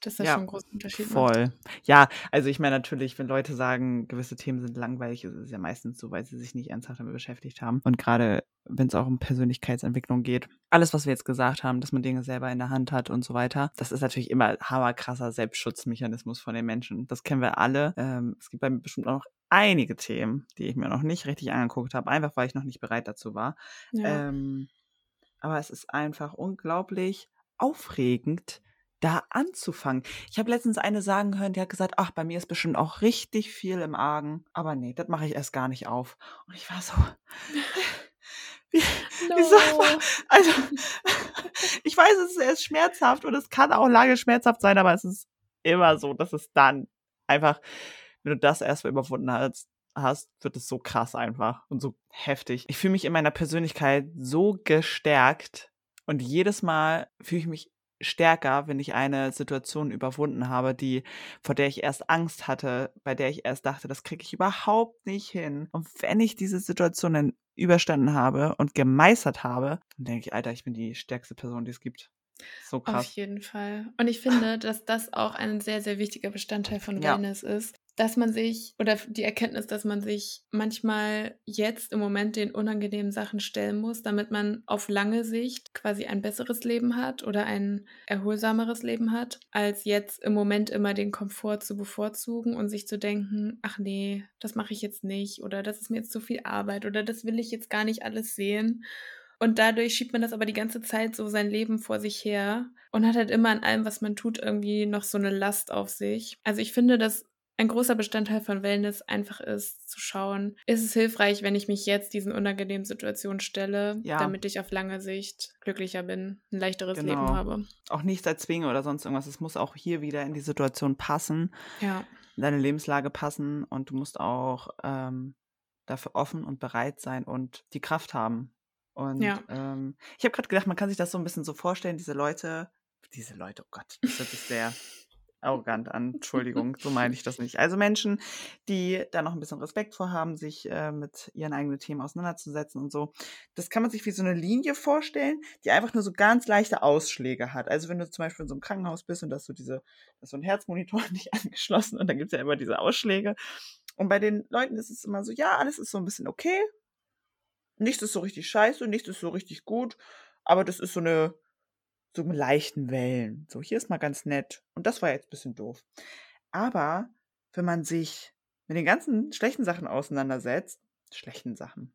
das Ja, schon einen großen Unterschied macht. Voll. Ja, also ich meine natürlich, wenn Leute sagen, gewisse Themen sind langweilig, ist es ja meistens so, weil sie sich nicht ernsthaft damit beschäftigt haben. Und gerade wenn es auch um Persönlichkeitsentwicklung geht, alles, was wir jetzt gesagt haben, dass man Dinge selber in der Hand hat und so weiter, das ist natürlich immer hammerkrasser Selbstschutzmechanismus von den Menschen. Das kennen wir alle. Ähm, es gibt bei mir bestimmt auch noch einige Themen, die ich mir noch nicht richtig angeguckt habe, einfach weil ich noch nicht bereit dazu war. Ja. Ähm, aber es ist einfach unglaublich aufregend, da anzufangen. Ich habe letztens eine sagen hören, die hat gesagt, ach, bei mir ist bestimmt auch richtig viel im Argen. Aber nee, das mache ich erst gar nicht auf. Und ich war so, wie, wie soll man, also, ich weiß, es ist erst schmerzhaft und es kann auch lange schmerzhaft sein, aber es ist immer so, dass es dann einfach, wenn du das erst mal überwunden hast, hast, wird es so krass einfach und so heftig. Ich fühle mich in meiner Persönlichkeit so gestärkt und jedes Mal fühle ich mich stärker, wenn ich eine Situation überwunden habe, die, vor der ich erst Angst hatte, bei der ich erst dachte, das kriege ich überhaupt nicht hin. Und wenn ich diese Situation dann überstanden habe und gemeistert habe, dann denke ich, Alter, ich bin die stärkste Person, die es gibt. So krass. Auf jeden Fall. Und ich finde, dass das auch ein sehr, sehr wichtiger Bestandteil von Ja. Wellness ist, dass man sich, oder die Erkenntnis, dass man sich manchmal jetzt im Moment den unangenehmen Sachen stellen muss, damit man auf lange Sicht quasi ein besseres Leben hat oder ein erholsameres Leben hat, als jetzt im Moment immer den Komfort zu bevorzugen und sich zu denken, ach nee, das mache ich jetzt nicht oder das ist mir jetzt zu viel Arbeit oder das will ich jetzt gar nicht alles sehen. Und dadurch schiebt man das aber die ganze Zeit so sein Leben vor sich her und hat halt immer an allem, was man tut, irgendwie noch so eine Last auf sich. Also ich finde, dass ein großer Bestandteil von Wellness einfach ist, zu schauen, ist es hilfreich, wenn ich mich jetzt diesen unangenehmen Situationen stelle, Ja. damit ich auf lange Sicht glücklicher bin, ein leichteres Genau. Leben habe. Auch nichts erzwingen oder sonst irgendwas. Es muss auch hier wieder in die Situation passen, Ja. in deine Lebenslage passen und du musst auch ähm, dafür offen und bereit sein und die Kraft haben. Und Ja. ähm, ich habe gerade gedacht, man kann sich das so ein bisschen so vorstellen, diese Leute, diese Leute, oh Gott, das sich sehr arrogant an, Entschuldigung, so meine ich das nicht. Also Menschen, die da noch ein bisschen Respekt vorhaben, sich äh, mit ihren eigenen Themen auseinanderzusetzen und so. Das kann man sich wie so eine Linie vorstellen, die einfach nur so ganz leichte Ausschläge hat. Also wenn du zum Beispiel in so einem Krankenhaus bist und da hast du diese, da ist so ein Herzmonitor nicht angeschlossen und dann gibt es ja immer diese Ausschläge. Und bei den Leuten ist es immer so, ja, alles ist so ein bisschen okay. Nichts ist so richtig scheiße, nichts ist so richtig gut, aber das ist so eine, so mit leichten Wellen. So, hier ist mal ganz nett. Und das war jetzt ein bisschen doof. Aber wenn man sich mit den ganzen schlechten Sachen auseinandersetzt, schlechten Sachen,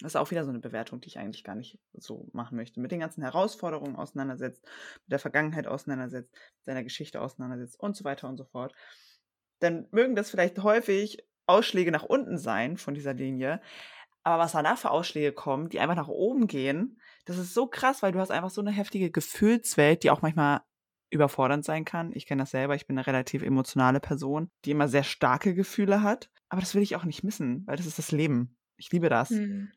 das ist auch wieder so eine Bewertung, die ich eigentlich gar nicht so machen möchte, mit den ganzen Herausforderungen auseinandersetzt, mit der Vergangenheit auseinandersetzt, mit seiner Geschichte auseinandersetzt und so weiter und so fort, dann mögen das vielleicht häufig Ausschläge nach unten sein von dieser Linie. Aber was danach für Ausschläge kommen, die einfach nach oben gehen, das ist so krass, weil du hast einfach so eine heftige Gefühlswelt, die auch manchmal überfordernd sein kann. Ich kenne das selber, ich bin eine relativ emotionale Person, die immer sehr starke Gefühle hat. Aber das will ich auch nicht missen, weil das ist das Leben. Ich liebe das. Hm.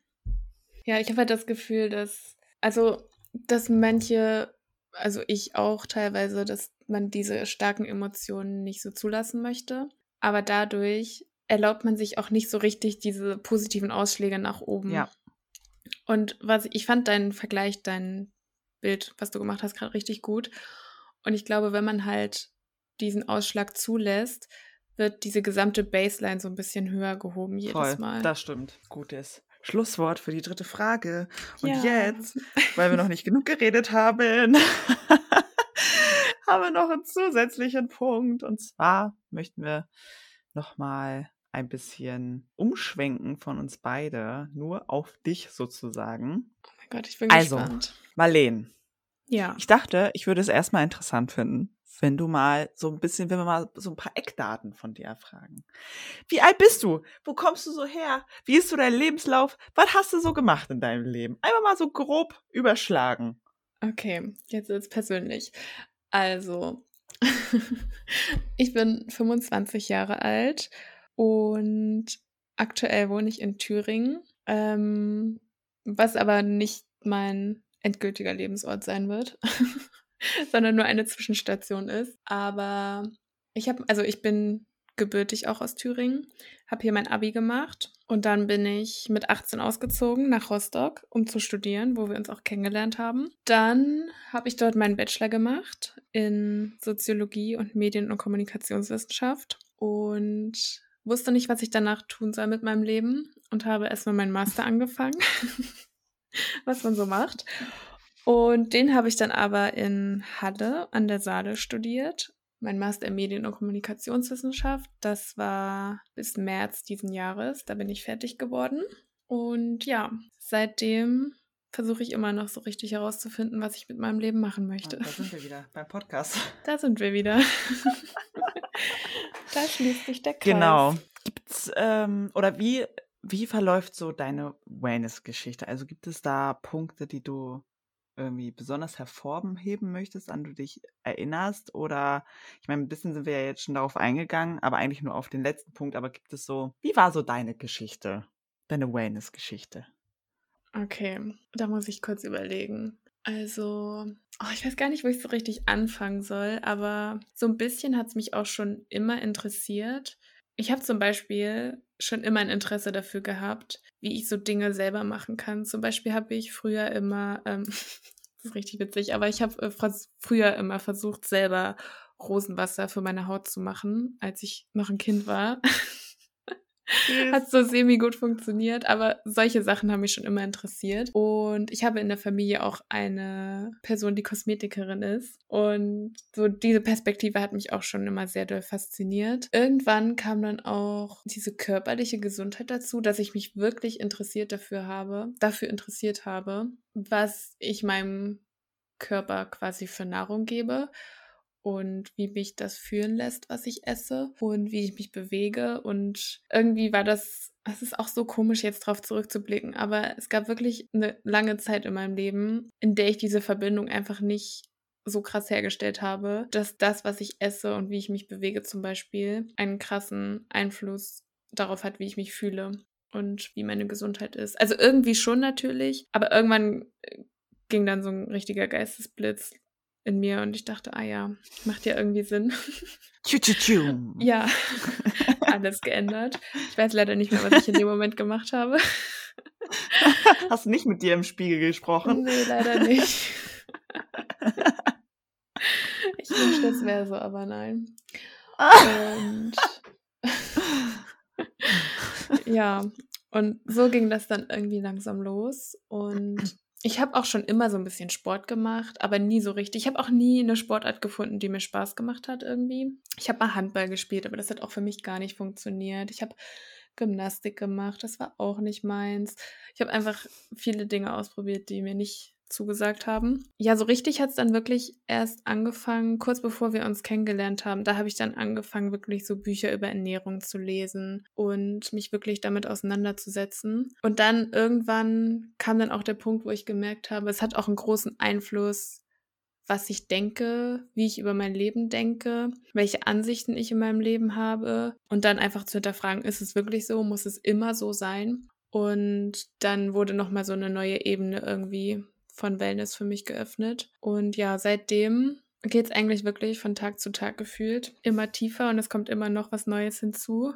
Ja, ich habe halt das Gefühl, dass, also, dass manche, also ich auch teilweise, dass man diese starken Emotionen nicht so zulassen möchte. Aber dadurch erlaubt man sich auch nicht so richtig diese positiven Ausschläge nach oben. Ja. Und was ich fand deinen Vergleich, dein Bild, was du gemacht hast, gerade richtig gut. Und ich glaube, wenn man halt diesen Ausschlag zulässt, wird diese gesamte Baseline so ein bisschen höher gehoben jedes Voll, Mal. das stimmt. Gutes Schlusswort für die dritte Frage. Und Ja. jetzt, weil wir noch nicht genug geredet haben, haben wir noch einen zusätzlichen Punkt. Und zwar möchten wir nochmal ein bisschen umschwenken von uns beide, nur auf dich sozusagen. Oh mein Gott, ich bin Also. gespannt. Marleen, Ja. ich dachte, ich würde es erstmal interessant finden, wenn du mal so ein bisschen, wenn wir mal so ein paar Eckdaten von dir erfragen. Wie alt bist du? Wo kommst du so her? Wie ist so dein Lebenslauf? Was hast du so gemacht in deinem Leben? Einfach mal so grob überschlagen. Okay, jetzt wird's persönlich. Also, ich bin 25 Jahre alt und aktuell wohne ich in Thüringen, ähm, was aber nicht mein endgültiger Lebensort sein wird, sondern nur eine Zwischenstation ist. Aber ich habe, also ich bin gebürtig auch aus Thüringen, habe hier mein Abi gemacht und dann bin ich mit 18 ausgezogen nach Rostock, um zu studieren, wo wir uns auch kennengelernt haben. Dann habe ich dort meinen Bachelor gemacht in Soziologie und Medien- und Kommunikationswissenschaft und wusste nicht, was ich danach tun soll mit meinem Leben und habe erstmal meinen Master angefangen, was man so macht. Und den habe ich dann aber in Halle an der Saale studiert mein Master in Medien- und Kommunikationswissenschaft. Das war bis März diesen Jahres. Da bin ich fertig geworden. Und ja, seitdem versuche ich immer noch so richtig herauszufinden, was ich mit meinem Leben machen möchte. Da sind wir wieder beim Podcast. Da sind wir wieder. da schließt sich der Kreis. Genau. Gibt's, ähm, oder wie, wie verläuft so deine Wellness-Geschichte? Also gibt es da Punkte, die du irgendwie besonders hervorheben möchtest, an du dich erinnerst? Oder, ich meine, ein bisschen sind wir ja jetzt schon darauf eingegangen, aber eigentlich nur auf den letzten Punkt. Aber gibt es so, wie war so deine Geschichte? Deine Wellness-Geschichte? Okay, da muss ich kurz überlegen. Also, Oh, ich weiß gar nicht, wo ich so richtig anfangen soll, aber so ein bisschen hat es mich auch schon immer interessiert. Ich habe zum Beispiel schon immer ein Interesse dafür gehabt, wie ich so Dinge selber machen kann. Zum Beispiel habe ich früher immer, ähm, das ist richtig witzig, aber ich habe äh, früher immer versucht, selber Rosenwasser für meine Haut zu machen, als ich noch ein Kind war. Hat so semi gut funktioniert, aber solche Sachen haben mich schon immer interessiert. Und ich habe in der Familie auch eine Person, die Kosmetikerin ist. Und so diese Perspektive hat mich auch schon immer sehr doll fasziniert. Irgendwann kam dann auch diese körperliche Gesundheit dazu, dass ich mich wirklich interessiert dafür habe, dafür interessiert habe, was ich meinem Körper quasi für Nahrung gebe und wie mich das fühlen lässt, was ich esse und wie ich mich bewege. Und irgendwie war das, es ist auch so komisch, jetzt drauf zurückzublicken, aber es gab wirklich eine lange Zeit in meinem Leben, in der ich diese Verbindung einfach nicht so krass hergestellt habe, dass das, was ich esse und wie ich mich bewege zum Beispiel, einen krassen Einfluss darauf hat, wie ich mich fühle und wie meine Gesundheit ist. Also irgendwie schon natürlich, aber irgendwann äh, ging dann so ein richtiger Geistesblitz in mir und ich dachte, ah ja, macht ja irgendwie Sinn. ja, alles geändert. Ich weiß leider nicht mehr, was ich in dem Moment gemacht habe. Hast du nicht mit dir im Spiegel gesprochen? Nee, leider nicht. Ich wünschte, es wäre so, aber nein. Und ja, und so ging das dann irgendwie langsam los. Und ich habe auch schon immer so ein bisschen Sport gemacht, aber nie so richtig. Ich habe auch nie eine Sportart gefunden, die mir Spaß gemacht hat irgendwie. Ich habe mal Handball gespielt, aber das hat auch für mich gar nicht funktioniert. Ich habe Gymnastik gemacht, das war auch nicht meins. Ich habe einfach viele Dinge ausprobiert, die mir nicht zugesagt haben. Ja, so richtig hat es dann wirklich erst angefangen, kurz bevor wir uns kennengelernt haben. Da habe ich dann angefangen, wirklich so Bücher über Ernährung zu lesen und mich wirklich damit auseinanderzusetzen. Und dann irgendwann kam dann auch der Punkt, wo ich gemerkt habe, es hat auch einen großen Einfluss, was ich denke, wie ich über mein Leben denke, welche Ansichten ich in meinem Leben habe und dann einfach zu hinterfragen, ist es wirklich so, muss es immer so sein? Und dann wurde nochmal so eine neue Ebene irgendwie von Wellness für mich geöffnet. Und ja, seitdem geht es eigentlich wirklich von Tag zu Tag gefühlt immer tiefer und es kommt immer noch was Neues hinzu,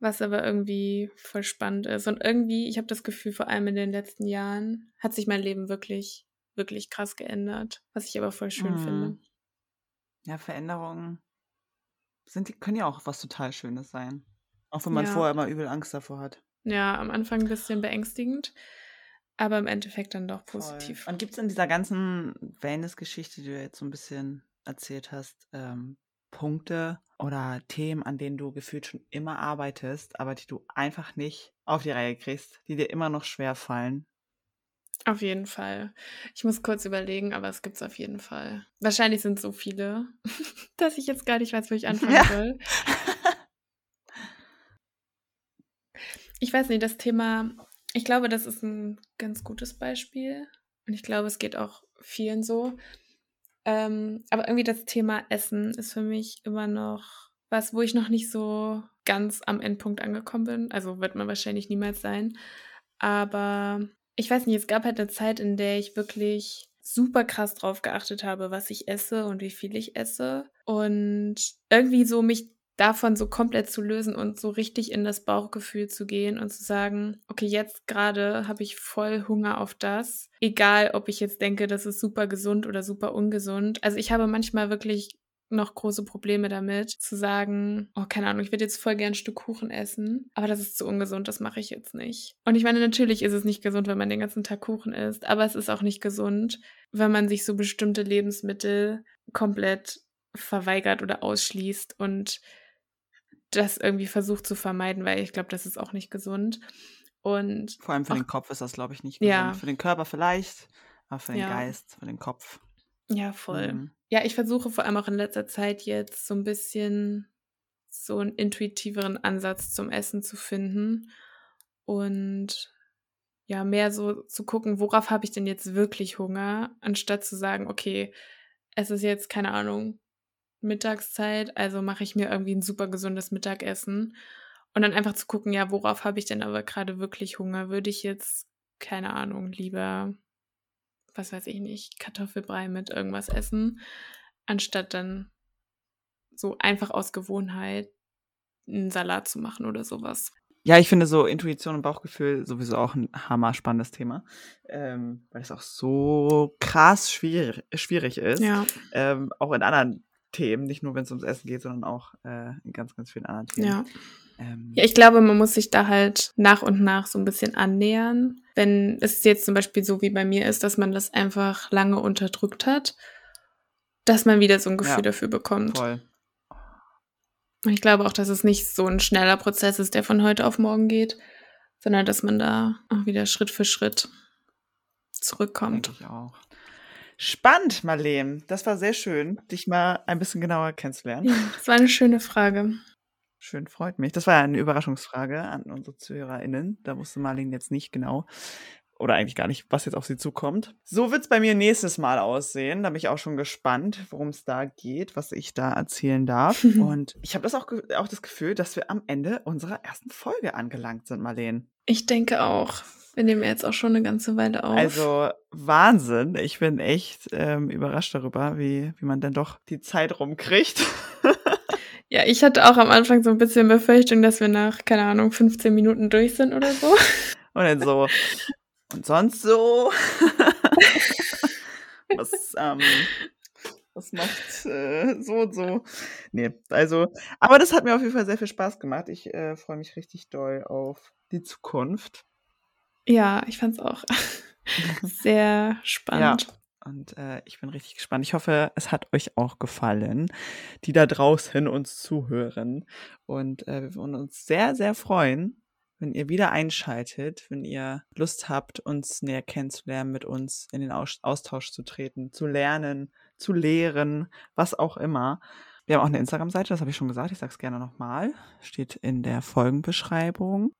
was aber irgendwie voll spannend ist. Und irgendwie, ich habe das Gefühl, vor allem in den letzten Jahren hat sich mein Leben wirklich, wirklich krass geändert, was ich aber voll schön mhm. finde. Ja, Veränderungen sind, können ja auch was total Schönes sein. Auch wenn man ja. vorher immer übel Angst davor hat. Ja, am Anfang ein bisschen beängstigend. Aber im Endeffekt dann doch positiv. Voll. Und gibt es in dieser ganzen Wellness-Geschichte, die du jetzt so ein bisschen erzählt hast, ähm, Punkte oder Themen, an denen du gefühlt schon immer arbeitest, aber die du einfach nicht auf die Reihe kriegst, die dir immer noch schwer fallen? Auf jeden Fall. Ich muss kurz überlegen, aber es gibt es auf jeden Fall. Wahrscheinlich sind es so viele, dass ich jetzt gar nicht weiß, wo ich anfangen ja. soll. Ich weiß nicht, das Thema ich glaube, das ist ein ganz gutes Beispiel. Und ich glaube, es geht auch vielen so. Ähm, aber irgendwie das Thema Essen ist für mich immer noch was, wo ich noch nicht so ganz am Endpunkt angekommen bin. Also wird man wahrscheinlich niemals sein. Aber ich weiß nicht, es gab halt eine Zeit, in der ich wirklich super krass drauf geachtet habe, was ich esse und wie viel ich esse. Und irgendwie so mich davon so komplett zu lösen und so richtig in das Bauchgefühl zu gehen und zu sagen, okay, jetzt gerade habe ich voll Hunger auf das, egal ob ich jetzt denke, das ist super gesund oder super ungesund. Also ich habe manchmal wirklich noch große Probleme damit, zu sagen, oh, keine Ahnung, ich würde jetzt voll gern ein Stück Kuchen essen, aber das ist zu ungesund, das mache ich jetzt nicht. Und ich meine, natürlich ist es nicht gesund, wenn man den ganzen Tag Kuchen isst, aber es ist auch nicht gesund, wenn man sich so bestimmte Lebensmittel komplett verweigert oder ausschließt und das irgendwie versucht zu vermeiden, weil ich glaube, das ist auch nicht gesund. Und vor allem für auch, den Kopf ist das, glaube ich, nicht gesund. Ja. Für den Körper vielleicht, aber für den ja. Geist, für den Kopf. Ja, voll. Mhm. Ja, ich versuche vor allem auch in letzter Zeit jetzt so ein bisschen so einen intuitiveren Ansatz zum Essen zu finden und ja, mehr so zu gucken, worauf habe ich denn jetzt wirklich Hunger, anstatt zu sagen, okay, es ist jetzt, keine Ahnung, Mittagszeit, also mache ich mir irgendwie ein super gesundes Mittagessen. Und dann einfach zu gucken, ja, worauf habe ich denn aber gerade wirklich Hunger? Würde ich jetzt, keine Ahnung, lieber was weiß ich nicht, Kartoffelbrei mit irgendwas essen, anstatt dann so einfach aus Gewohnheit einen Salat zu machen oder sowas. Ja, ich finde so Intuition und Bauchgefühl sowieso auch ein hammer spannendes Thema, ähm, weil es auch so krass schwierig, schwierig ist. Ja. Ähm, auch in anderen Themen, nicht nur wenn es ums Essen geht, sondern auch äh, in ganz, ganz vielen anderen Themen. Ja. Ähm, Ja, ich glaube, man muss sich da halt nach und nach so ein bisschen annähern. Wenn es jetzt zum Beispiel so wie bei mir ist, dass man das einfach lange unterdrückt hat, dass man wieder so ein Gefühl Ja. dafür bekommt. voll. Und ich glaube auch, dass es nicht so ein schneller Prozess ist, der von heute auf morgen geht, sondern dass man da auch wieder Schritt für Schritt zurückkommt. Denke ich auch. Spannend, Marlene. Das war sehr schön, dich mal ein bisschen genauer kennenzulernen. Ja, das war eine schöne Frage. Schön, freut mich. Das war ja eine Überraschungsfrage an unsere ZuhörerInnen. Da wusste Marlene jetzt nicht genau, oder eigentlich gar nicht, was jetzt auf sie zukommt. So wird's bei mir nächstes Mal aussehen. Da bin ich auch schon gespannt, worum es da geht, was ich da erzählen darf. Und ich habe das auch, auch das Gefühl, dass wir am Ende unserer ersten Folge angelangt sind, Marlene. Ich denke auch. Wir nehmen jetzt auch schon eine ganze Weile auf. Also Wahnsinn. Ich bin echt ähm, überrascht darüber, wie, wie man denn doch die Zeit rumkriegt. ja, ich hatte auch am Anfang so ein bisschen Befürchtung, dass wir nach, keine Ahnung, 15 Minuten durch sind oder so. Und dann so, und sonst so. was, ähm, was macht äh, so und so. Nee, also, aber das hat mir auf jeden Fall sehr viel Spaß gemacht. Ich äh, freue mich richtig doll auf die Zukunft. Ja, ich fand's auch sehr spannend. Und äh, ich bin richtig gespannt. Ich hoffe, es hat euch auch gefallen, die da draußen uns zuhören. Und äh, wir würden uns sehr, sehr freuen, wenn ihr wieder einschaltet, wenn ihr Lust habt, uns näher kennenzulernen, mit uns in den Aus Austausch zu treten, zu lernen, zu lehren, was auch immer. Wir haben auch eine Instagram-Seite, das habe ich schon gesagt, ich sage es gerne nochmal. Steht in der Folgenbeschreibung.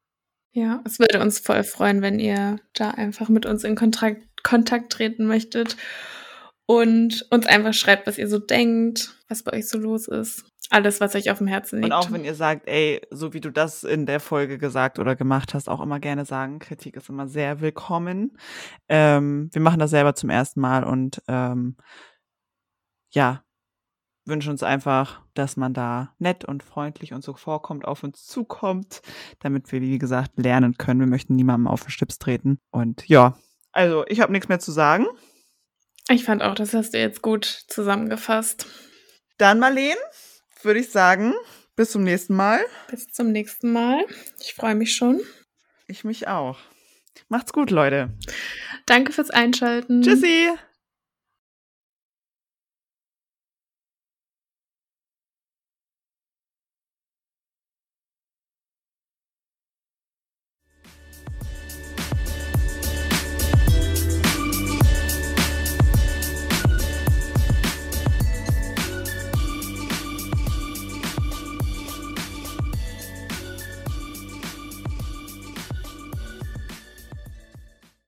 Ja, es würde uns voll freuen, wenn ihr da einfach mit uns in Kontakt, Kontakt treten möchtet und uns einfach schreibt, was ihr so denkt, was bei euch so los ist. Alles, was euch auf dem Herzen liegt. Und auch wenn ihr sagt, ey, so wie du das in der Folge gesagt oder gemacht hast, auch immer gerne sagen. Kritik ist immer sehr willkommen. Ähm, wir machen das selber zum ersten Mal und ähm, ja, wünschen uns einfach, dass man da nett und freundlich und so vorkommt, auf uns zukommt, damit wir, wie gesagt, lernen können. Wir möchten niemandem auf den Stips treten. Und ja, also ich habe nichts mehr zu sagen. ich fand auch, das hast du jetzt gut zusammengefasst. Dann, Marleen, würde ich sagen, bis zum nächsten Mal. Bis zum nächsten Mal. Ich freue mich schon. Ich mich auch. Macht's gut, Leute. Danke fürs Einschalten. Tschüssi.